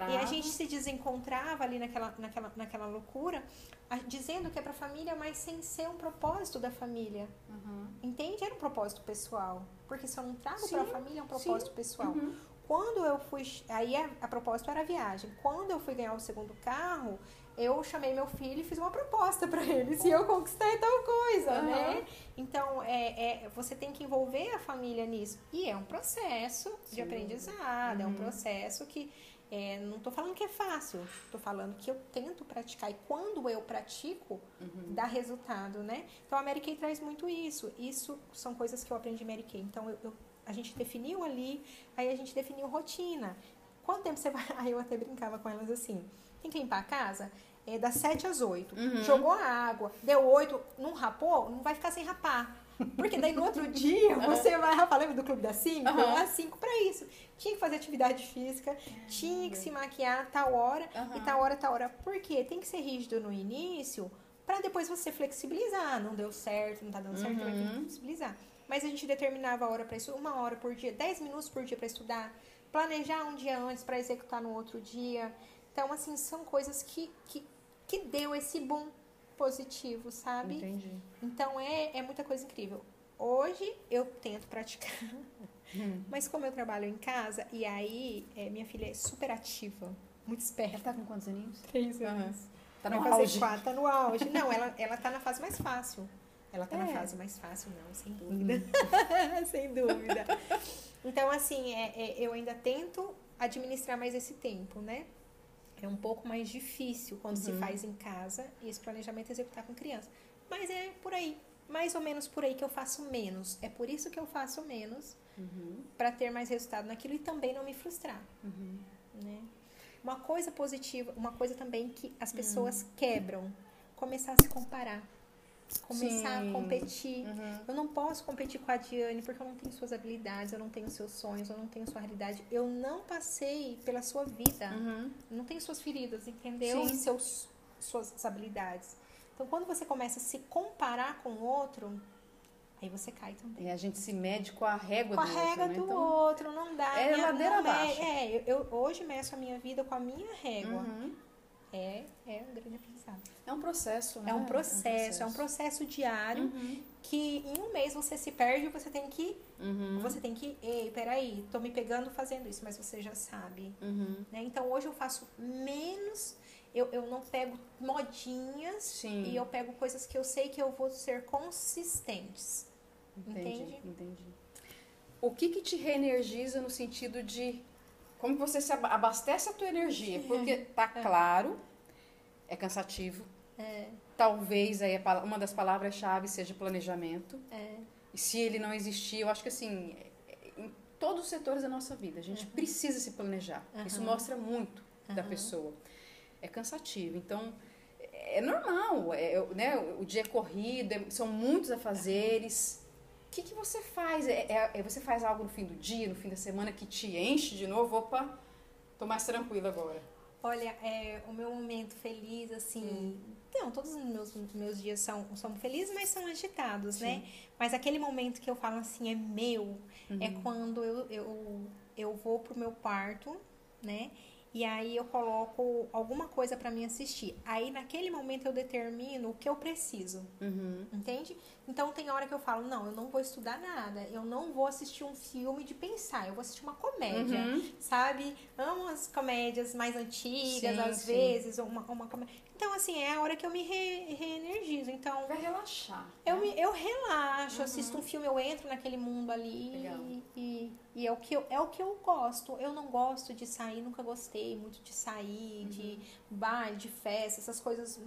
S2: E a gente se desencontra encontrava ali naquela, naquela, naquela loucura, a- dizendo que é pra família, mas sem ser um propósito da família.
S1: Uhum.
S2: Entende? Era um propósito pessoal. Porque se eu não trago
S1: Sim,
S2: pra família, é um propósito pessoal.
S1: Uhum.
S2: Quando eu fui. Aí a, a propósito era a viagem. Quando eu fui ganhar o segundo carro, eu chamei meu filho e fiz uma proposta pra ele. Se eu conquistei tal coisa,
S1: Aham.
S2: né? Então, é, é, você tem que envolver a família nisso. E é um processo de
S1: Sim.
S2: aprendizado, é um
S1: Uhum.
S2: processo que. é, não tô falando que é fácil, tô falando que eu tento praticar. E quando eu pratico,
S1: Uhum.
S2: dá resultado, né? Então a Mary Kay traz muito isso. Isso são coisas que eu aprendi Mary Kay. Então eu, eu- a gente definiu ali, aí a gente definiu rotina. Quanto tempo você vai. *laughs* Aí eu até brincava com elas assim: tem que limpar a casa? É das 7 às 8.
S1: Uhum.
S2: Jogou a água, deu 8, não rapou, não vai ficar sem rapar. Porque daí no outro *laughs* dia você vai rapar. Lembra do Clube das 5?
S1: Aham.
S2: Às 5 pra isso. Tinha que fazer atividade física, tinha que se maquiar tal hora
S1: Aham.
S2: e tal hora, tal hora. Por quê? Tem que ser rígido no início pra depois você flexibilizar. Não deu certo, não tá dando certo, vai ter que
S1: Uhum.
S2: flexibilizar. Mas a gente determinava a hora para isso, uma hora por dia, 10 minutos por dia para estudar, planejar um dia antes para executar no outro dia. Então, assim, são coisas que, que, que deu esse boom positivo, sabe?
S1: Entendi.
S2: Então, é, é muita coisa incrível. Hoje, eu tento praticar.
S1: Hum.
S2: Mas como eu trabalho em casa, e aí, é, minha filha é super ativa, muito
S1: Ela
S2: esperta.
S1: tá com quantos aninhos?
S2: Três
S1: Aham. Tá
S2: Vai
S1: no
S2: fazer
S1: auge.
S2: quatro, tá no auge. Não, ela, *laughs* ela tá na fase mais fácil. Ela tá na
S1: É.
S2: fase mais fácil, não, sem dúvida. *laughs* sem dúvida. *laughs* Então, assim, é, é, eu ainda tento administrar mais esse tempo, né? É um pouco mais difícil quando se
S1: Uhum.
S2: faz em casa e esse planejamento executar com criança. Mas é por aí. Mais ou menos por aí que eu faço menos. É por isso que eu faço menos
S1: Uhum.
S2: para ter mais resultado naquilo e também não me frustrar
S1: Uhum.
S2: né? Uma coisa positiva, uma coisa também que as
S1: Hum.
S2: pessoas quebram, começar a se comparar, começar
S1: Sim.
S2: a competir.
S1: Uhum.
S2: Eu não posso competir com a Diane porque eu não tenho suas habilidades, eu não tenho seus sonhos, eu não tenho sua realidade. Eu não passei pela sua vida,
S1: Uhum.
S2: eu não tenho suas feridas, entendeu?
S1: Sim.
S2: E seus, suas habilidades. Então, quando você começa a se comparar com o outro, aí você cai também.
S1: E a gente se mede com a régua
S2: Com a
S1: do
S2: regra
S1: outro, né?
S2: do
S1: Então,
S2: outro, não dá.
S1: é
S2: Minha-
S1: ladeira abaixo.
S2: É, eu, eu hoje meço a minha vida com a minha régua.
S1: Uhum.
S2: É, é um grande aprendizado.
S1: É um processo, né?
S2: É um processo, é um processo diário
S1: Uhum.
S2: que em um mês você se perde e você tem que.
S1: Uhum.
S2: Você tem que. Ei, peraí, tô me pegando fazendo isso, mas você já sabe.
S1: Uhum.
S2: né? Então hoje eu faço menos. Eu, eu não pego modinhas
S1: Sim.
S2: e eu pego coisas que eu sei que eu vou ser consistentes.
S1: Entendi,
S2: Entende?
S1: entendi. O que que te reenergiza no sentido de como você se aba- abastece a tua energia? Porque tá claro, é cansativo.
S2: É,
S1: Talvez aí uma das palavras-chave seja planejamento.
S2: é,
S1: E se ele não existir, eu acho que assim, é- em todos os setores da nossa vida, a gente precisa se planejar. Isso
S2: Uhum.
S1: mostra muito da
S2: Uhum.
S1: pessoa. É cansativo. Então, é normal, é, né? O dia é corrido, é- são muitos afazeres. O que, que você faz? É, é- é- você faz algo no fim do dia, no fim da semana, que te enche de novo? Opa, tô mais tranquila agora.
S2: Olha, é, o meu momento feliz, assim. Não, todos os meus, meus dias são, são felizes, mas são agitados, né? Mas aquele momento que eu falo assim, é meu, é quando eu, eu, eu vou pro meu quarto, né? E aí eu coloco alguma coisa pra mim assistir. Aí naquele momento eu determino o que eu preciso.
S1: Uhum.
S2: Entende? Então tem hora que eu falo, não, eu não vou estudar nada, eu não vou assistir um filme de pensar, eu vou assistir uma comédia,
S1: Uhum.
S2: sabe? Amo as comédias mais antigas,
S1: Sim,
S2: às
S1: sim.
S2: vezes, uma, uma comédia. Então, assim, é a hora que eu me re- reenergizo. Então,
S1: Vai relaxar.
S2: eu,
S1: né?
S2: me, eu relaxo, assisto um filme, eu entro naquele mundo ali e, e, é, o que eu, é o que eu gosto. Eu não gosto de sair, nunca gostei muito de sair, de baile, de festa, essas coisas.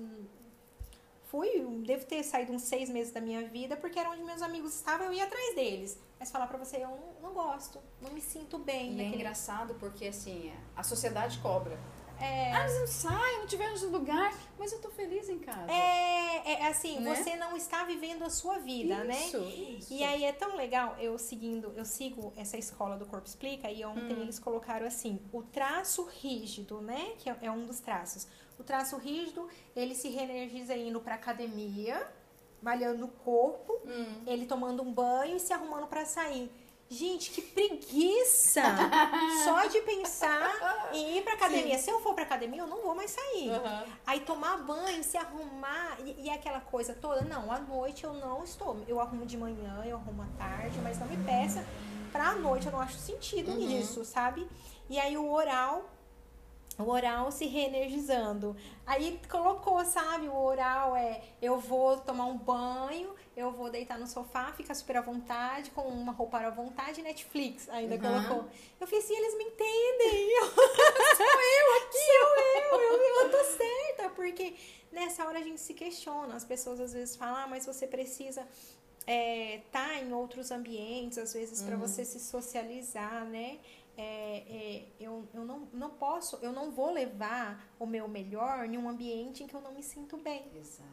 S2: Fui, devo ter saído uns seis meses da minha vida, porque era onde meus amigos estavam, eu ia atrás deles. Mas falar pra você, eu não, não gosto, não me sinto bem.
S1: E é
S2: naquele-
S1: engraçado porque, assim, a sociedade cobra.
S2: É,
S1: Ah, mas não sai, não tivemos lugar, mas eu tô feliz em casa.
S2: é, é assim,
S1: Né?
S2: você não está vivendo a sua vida, né?
S1: isso, Isso,
S2: E aí é tão legal, eu seguindo, eu sigo essa escola do Corpo Explica e ontem
S1: Hum.
S2: eles colocaram assim, o traço rígido, né? Que é, é um dos traços. O traço rígido, ele se reenergiza indo pra academia, malhando o corpo,
S1: Hum.
S2: ele tomando um banho e se arrumando pra sair. Gente, que preguiça! *laughs* Só de pensar em ir pra academia. Se eu for pra academia, eu não vou mais sair.
S1: Aham.
S2: Aí tomar banho, se arrumar e, e aquela coisa toda. Não, à noite eu não estou. Eu arrumo de manhã, eu arrumo à tarde, mas não me peça pra noite. Eu não acho sentido
S1: Uhum.
S2: nisso, sabe? E aí o oral. O oral se reenergizando. Aí colocou, sabe? O oral é eu vou tomar um banho, eu vou deitar no sofá, ficar super à vontade, com uma roupa à vontade, Netflix. Ainda
S1: Uhum.
S2: colocou. Eu fiz assim, eles me entendem. *laughs* Eu, sou eu aqui, sou eu, eu, eu tô certa, porque nessa hora a gente se questiona. As pessoas às vezes falam, ah, mas você precisa estar em outros ambientes, às vezes, para você se socializar, né? É, é, eu eu não, não posso, eu não vou levar o meu melhor em um ambiente em que eu não me sinto bem.
S1: Exato.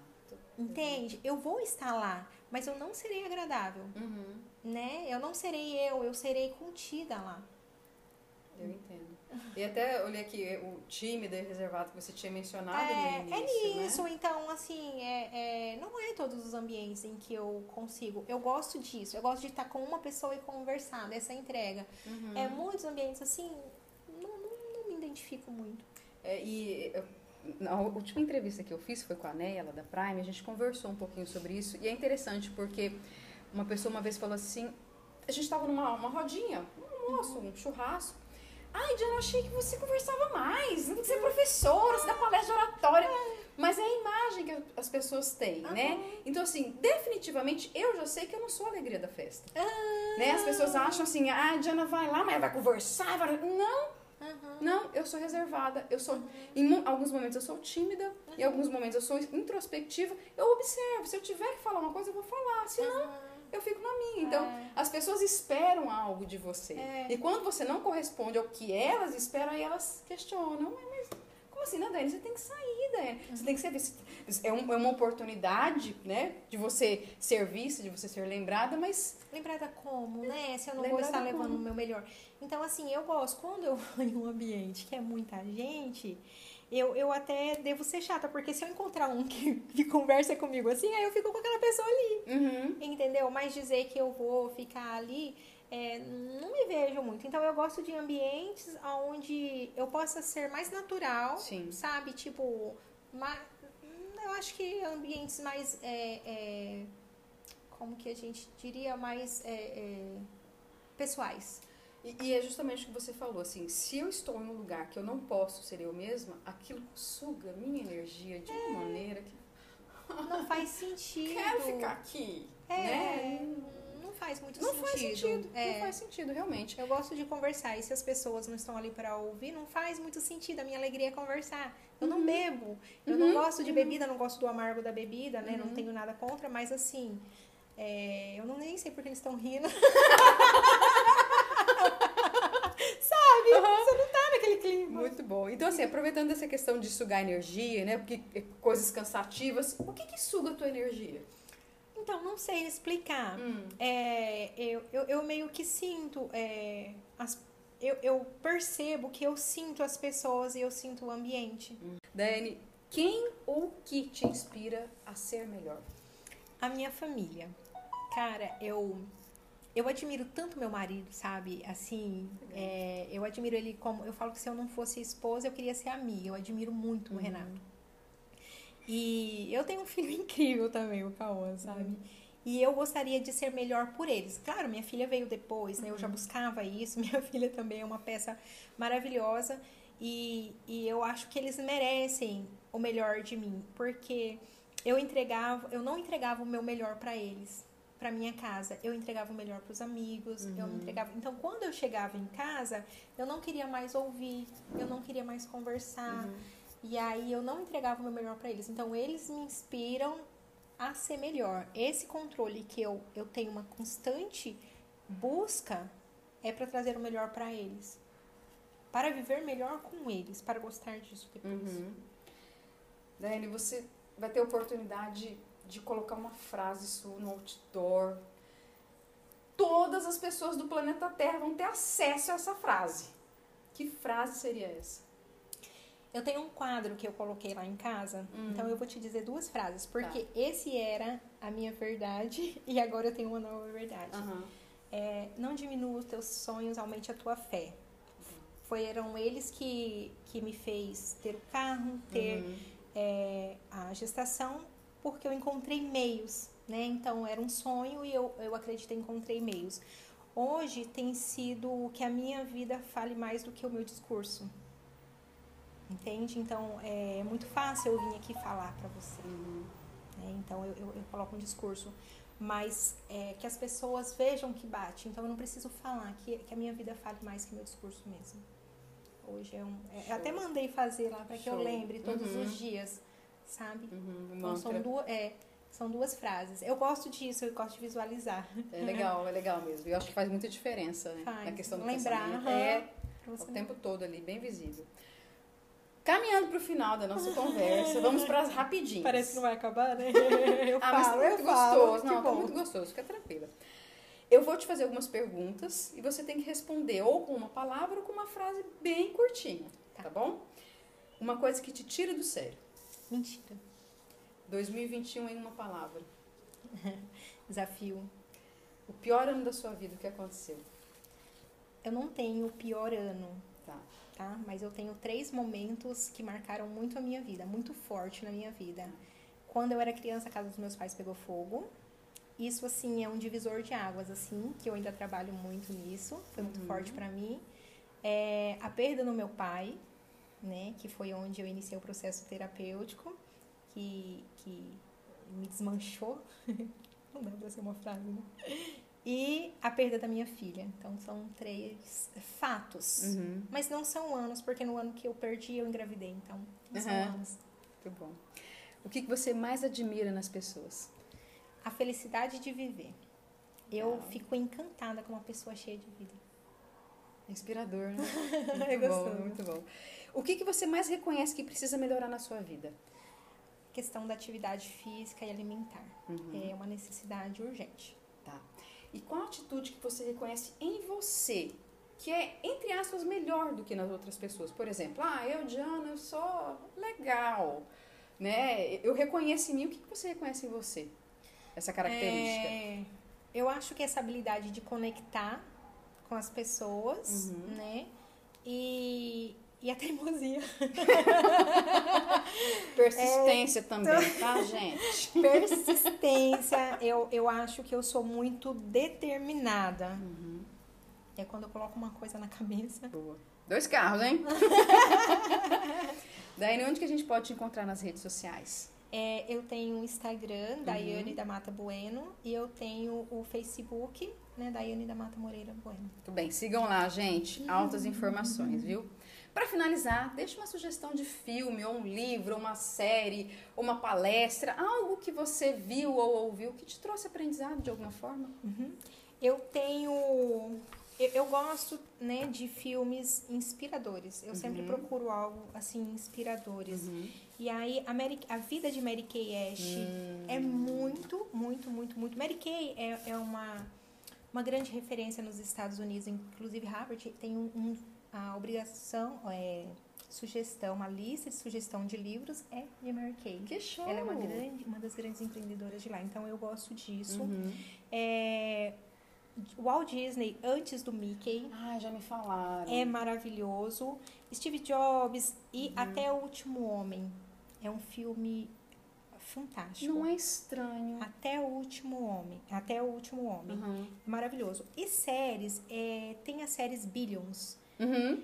S2: Entende? Eu vou estar lá, mas eu não serei agradável,
S1: Uhum.
S2: né? Eu não serei eu, eu serei contida lá.
S1: Eu entendo. E até olhei aqui o tímido e reservado que você tinha mencionado
S2: É,
S1: no
S2: é
S1: início,
S2: nisso,
S1: né?
S2: então, assim, é, é, não é todos os ambientes em que eu consigo. Eu gosto disso, eu gosto de estar com uma pessoa e conversar, dessa entrega.
S1: Uhum.
S2: É, muitos ambientes, assim, não, não, não me identifico muito.
S1: É, e na última entrevista que eu fiz foi com a Neia, lá da Prime, a gente conversou um pouquinho sobre isso. E é interessante porque uma pessoa uma vez falou assim: a gente estava numa uma rodinha, um almoço, um churrasco. Ai, Diana, achei que você conversava mais. Não você é professora, você dá palestra de oratória. Mas é a imagem que as pessoas têm, né? Então, assim, definitivamente, eu já sei que eu não sou a alegria da festa. Né? As pessoas acham assim, ah, a Diana vai lá, mas vai conversar. Vai... Não,
S2: Uhum.
S1: não, eu sou reservada. Eu sou, em mu- alguns momentos eu sou tímida, em alguns momentos eu sou introspectiva. Eu observo. Se eu tiver que falar uma coisa, eu vou falar. Se não, eu fico na minha. Então,
S2: É.
S1: as pessoas esperam algo de você.
S2: É.
S1: E quando você não corresponde ao que elas esperam, aí elas questionam. "Ué, Mas como assim, né, Dani? Você tem que sair, Dani. Você tem que ser vista. É, um- é uma oportunidade, né? De você ser vista, de você ser lembrada, mas
S2: Lembrada como, né? Se eu não vou
S1: Lembrada
S2: estar levando
S1: como?
S2: o meu melhor. Então, assim, eu gosto. Quando eu *laughs* vou em um ambiente que é muita gente, eu, eu até devo ser chata, porque se eu encontrar um que, *laughs* que conversa comigo assim, aí eu fico com aquela pessoa ali.
S1: Uhum.
S2: Entendeu? Mas dizer que eu vou ficar ali, é, não me vejo muito. Então eu gosto de ambientes onde eu possa ser mais natural,
S1: Sim.
S2: sabe? Tipo, ma- eu acho que ambientes mais. é, é, como que a gente diria? Mais é, é, pessoais.
S1: E, e é justamente o que você falou, assim, se eu estou em um lugar que eu não posso ser eu mesma, aquilo suga minha energia de uma maneira que
S2: Não faz sentido. *laughs*
S1: quero ficar aqui,
S2: É,
S1: né?
S2: não faz muito
S1: Não
S2: sentido.
S1: faz sentido,
S2: É.
S1: não faz sentido, realmente.
S2: Eu gosto de conversar e se as pessoas não estão ali para ouvir, não faz muito sentido. A minha alegria é conversar. Eu não bebo. Eu não
S1: Uhum,
S2: gosto de bebida, não gosto do amargo da bebida, né? Não
S1: Uhum.
S2: tenho nada contra, mas assim, é, eu não nem sei porque eles estão rindo. *laughs* Sabe? Você não tá naquele clima.
S1: Muito bom. Então, assim, aproveitando essa questão de sugar energia, né? Porque é coisas cansativas, o que que suga a tua energia?
S2: Então, não sei explicar.
S1: Hum.
S2: É, eu, eu, eu meio que sinto. é, as, eu, eu percebo que eu sinto as pessoas e eu sinto o ambiente.
S1: Daiane, quem ou que te inspira a ser melhor?
S2: A minha família. Cara, eu eu admiro tanto meu marido, sabe? Assim, é, eu admiro ele como. Eu falo que se eu não fosse esposa, eu queria ser amiga. Eu admiro muito o Renato. E eu tenho um *laughs* filho incrível também, o Cauã, sabe? E eu gostaria de ser melhor por eles. Claro, minha filha veio depois, né? Eu já buscava isso. *laughs* Minha filha também é uma peça maravilhosa. E, e eu acho que eles merecem o melhor de mim. Porque eu entregava, eu não entregava o meu melhor para eles, para minha casa. Eu entregava o melhor para os amigos, eu me entregava. Então, quando eu chegava em casa, eu não queria mais ouvir, eu não queria mais conversar. E aí eu não entregava o meu melhor para eles. Então, eles me inspiram a ser melhor. Esse controle que eu, eu tenho uma constante busca é para trazer o melhor para eles. Para viver melhor com eles, para gostar disso depois.
S1: Uhum. Daiane, você vai ter oportunidade de colocar uma frase sua no outdoor. Todas as pessoas do planeta Terra vão ter acesso a essa frase. Que frase seria essa?
S2: Eu tenho um quadro que eu coloquei lá em casa,
S1: Hum.
S2: então eu vou te dizer duas frases, porque
S1: Tá.
S2: esse era a minha verdade *laughs* e agora eu tenho uma nova verdade.
S1: Aham.
S2: é, não diminua os teus sonhos, aumente a tua fé. Foram eles que, que me fez ter o carro, ter
S1: Uhum.
S2: é, a gestação, porque eu encontrei meios, né? Então era um sonho e eu, eu acreditei, encontrei meios. Hoje tem sido que a minha vida fale mais do que o meu discurso. Entende? Então é muito fácil eu vir aqui falar para você. né? Então eu, eu, eu coloco um discurso. Mas é, que as pessoas vejam que bate. Então eu não preciso falar, que, que a minha vida fale mais que meu discurso mesmo. Hoje é um. é- eu até mandei fazer lá para que eu lembre todos
S1: Uhum.
S2: os dias, sabe?
S1: Uhum,
S2: Então, são, duas, é, são duas frases. Eu gosto disso, eu gosto de visualizar.
S1: É legal, é legal mesmo. Eu acho que faz muita diferença, né?
S2: Faz.
S1: Na questão do
S2: Lembrar,
S1: pensamento. É, o tempo todo ali, bem visível. Caminhando para o final da nossa conversa, vamos para as rapidinhas.
S2: Parece que não vai acabar, né? *laughs* Eu
S1: ah, mas
S2: falo,
S1: tá
S2: eu
S1: muito
S2: falo.
S1: gostoso.
S2: que
S1: Não, tá muito gostoso, fica tranquila. Eu vou te fazer algumas perguntas e você tem que responder ou com uma palavra ou com uma frase bem curtinha, tá, bom? Uma coisa que te tira do sério.
S2: Mentira.
S1: 2021 em uma palavra. *laughs*
S2: Desafio.
S1: O pior ano da sua vida, o que aconteceu?
S2: Eu não tenho o pior ano,
S1: Tá.
S2: tá? Mas eu tenho três momentos que marcaram muito a minha vida, muito forte na minha vida. Quando eu era criança, a casa dos meus pais pegou fogo. Isso, assim, é um divisor de águas, assim, que eu ainda trabalho muito nisso. Foi muito
S1: Uhum.
S2: forte pra mim. É, a perda no meu pai, né? Que foi onde eu iniciei o processo terapêutico, que, que me desmanchou. *laughs* Não dá pra ser uma frase, né? E a perda da minha filha. Então, são três fatos.
S1: Uhum.
S2: Mas não são anos, porque no ano que eu perdi, eu engravidei. Então, não são
S1: Uhum.
S2: anos.
S1: Muito bom. O que você mais admira nas pessoas?
S2: A felicidade de viver. Eu fico encantada com uma pessoa cheia de vida.
S1: Inspirador, né? *laughs*
S2: É
S1: Muito bom,
S2: gostoso.
S1: muito bom. O que que você mais reconhece que precisa melhorar na sua vida?
S2: Questão da atividade física e alimentar.
S1: Uhum.
S2: É uma necessidade urgente.
S1: Tá. E qual a atitude que você reconhece em você que é, entre aspas, melhor do que nas outras pessoas? Por exemplo, ah, eu, Diana, eu sou legal, né? Eu reconheço em mim. O que que você reconhece em você? Essa característica.
S2: É, eu acho que essa habilidade de conectar com as pessoas,
S1: Uhum.
S2: né? E, e a teimosia. *laughs*
S1: Persistência também, tá, gente? *laughs*
S2: Persistência. eu, eu acho que eu sou muito determinada.
S1: Uhum.
S2: É quando eu coloco uma coisa na cabeça.
S1: Boa. Dois carros, hein? *laughs* Daí, onde que a gente pode te encontrar nas redes sociais?
S2: É, eu tenho o Instagram, Daiane da Mata Bueno, e eu tenho o Facebook, né, Daiane da Mata Moreira Bueno.
S1: Muito bem, sigam lá, gente. Altas informações, viu? Para finalizar, deixe uma sugestão de filme, ou um livro, ou uma série, ou uma palestra, algo que você viu ou ouviu que te trouxe aprendizado de alguma forma.
S2: Eu tenho. Eu, gosto, né, de filmes inspiradores. Eu sempre
S1: Uhum.
S2: procuro algo assim inspiradores. E aí a, Mary, a vida de Mary Kay Ash
S1: Hum.
S2: é muito, muito, muito, muito. Mary Kay é, é uma uma grande referência nos Estados Unidos, inclusive Harvard tem um, um- a obrigação, é, sugestão, uma lista de sugestão de livros é de Mary Kay.
S1: Que show!
S2: Ela é uma grande, uma das grandes empreendedoras de lá. Então eu gosto disso.
S1: Uhum.
S2: É, Walt Disney antes do Mickey
S1: Ah, já me falaram.
S2: é maravilhoso. Steve Jobs e
S1: Uhum.
S2: Até o Último Homem é um filme fantástico.
S1: Não é estranho.
S2: Até o Último Homem. Até o Último Homem.
S1: Uhum.
S2: Maravilhoso. E séries, é, tem as séries Billions.
S1: Uhum.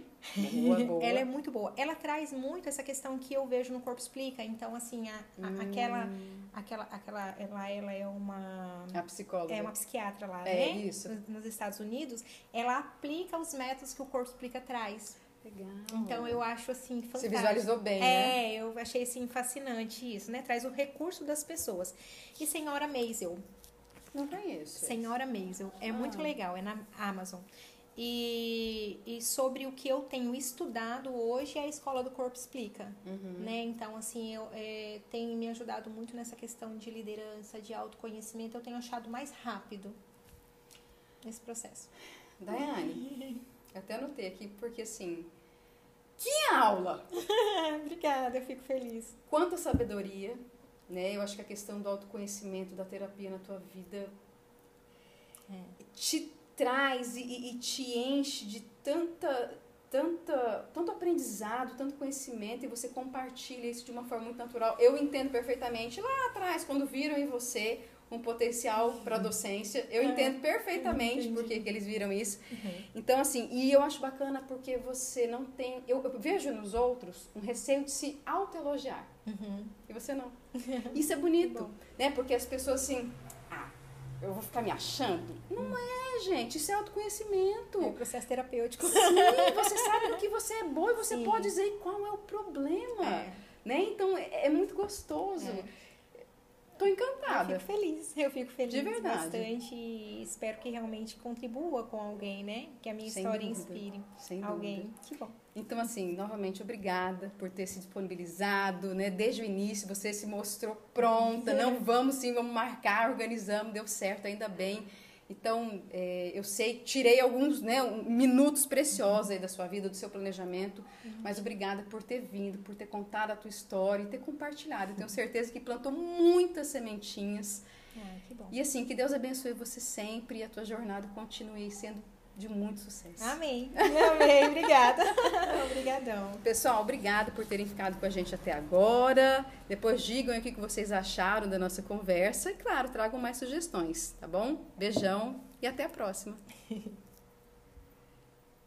S1: Boa, boa.
S2: Ela é muito boa. Ela traz muito essa questão que eu vejo no Corpo Explica. Então, assim, a- a-
S1: Hum.
S2: aquela, aquela, aquela, ela, ela é uma
S1: A psicóloga.
S2: é uma psiquiatra lá,
S1: É,
S2: né?
S1: isso.
S2: Nos, nos Estados Unidos, ela aplica os métodos que o corpo explica traz.
S1: Legal.
S2: Então eu acho assim fantástico.
S1: Você visualizou bem, né?
S2: É, eu achei assim fascinante isso, né? Traz o recurso das pessoas. E Senhora Maisel.
S1: Não conheço.
S2: Senhora Maisel. É
S1: Ah.
S2: muito legal, é na Amazon. E, e sobre o que eu tenho estudado hoje a Escola do Corpo Explica.
S1: Uhum.
S2: Né? Então, assim, eu é, tem me ajudado muito nessa questão de liderança, de autoconhecimento. Eu tenho achado mais rápido nesse processo.
S1: Daiane, eu até anotei aqui, porque assim, que aula! *laughs*
S2: Obrigada, eu fico feliz.
S1: Quanta sabedoria, né? Eu acho que a questão do autoconhecimento, da terapia na tua vida
S2: É.
S1: te traz e, e te enche de tanta, tanta, tanto aprendizado, tanto conhecimento e você compartilha isso de uma forma muito natural. Eu entendo perfeitamente lá atrás, quando viram em você um potencial para docência, eu
S2: É,
S1: entendo perfeitamente
S2: entendi.
S1: porque que eles viram isso.
S2: Uhum.
S1: Então, assim, e eu acho bacana porque você não tem. Eu, eu vejo nos outros um receio de se autoelogiar.
S2: Uhum.
S1: E você não. *laughs* Isso é bonito, né? Porque as pessoas assim, eu vou ficar me achando. Não é, gente, isso é autoconhecimento.
S2: É o processo terapêutico.
S1: Sim, você sabe no que você é boa e você
S2: Sim.
S1: pode dizer qual é o problema,
S2: É.
S1: né? Então, é, é muito gostoso. Tô
S2: Eu
S1: encantada.
S2: fico feliz, eu fico feliz
S1: De verdade.
S2: bastante e espero que realmente contribua com alguém, né? Que a minha
S1: Sem
S2: história
S1: dúvida,
S2: inspire
S1: Sem
S2: alguém.
S1: dúvida.
S2: Que bom.
S1: Então, assim, novamente, obrigada por ter se disponibilizado, né? Desde o início você se mostrou pronta. Não vamos sim, vamos marcar, organizamos, deu certo, ainda bem. Então, é, eu sei, tirei alguns né, minutos preciosos aí da sua vida, do seu planejamento, mas obrigada por ter vindo, por ter contado a tua história e ter compartilhado. Eu tenho certeza que plantou muitas sementinhas.
S2: Bom.
S1: E assim, que Deus abençoe você sempre e a tua jornada continue sendo de muito sucesso.
S2: Amém. *laughs* Amém. Obrigada. *laughs* Obrigadão.
S1: Pessoal, obrigada por terem ficado com a gente até agora. Depois digam o que que vocês acharam da nossa conversa e, claro, tragam mais sugestões, tá bom? Beijão e até a próxima. *laughs*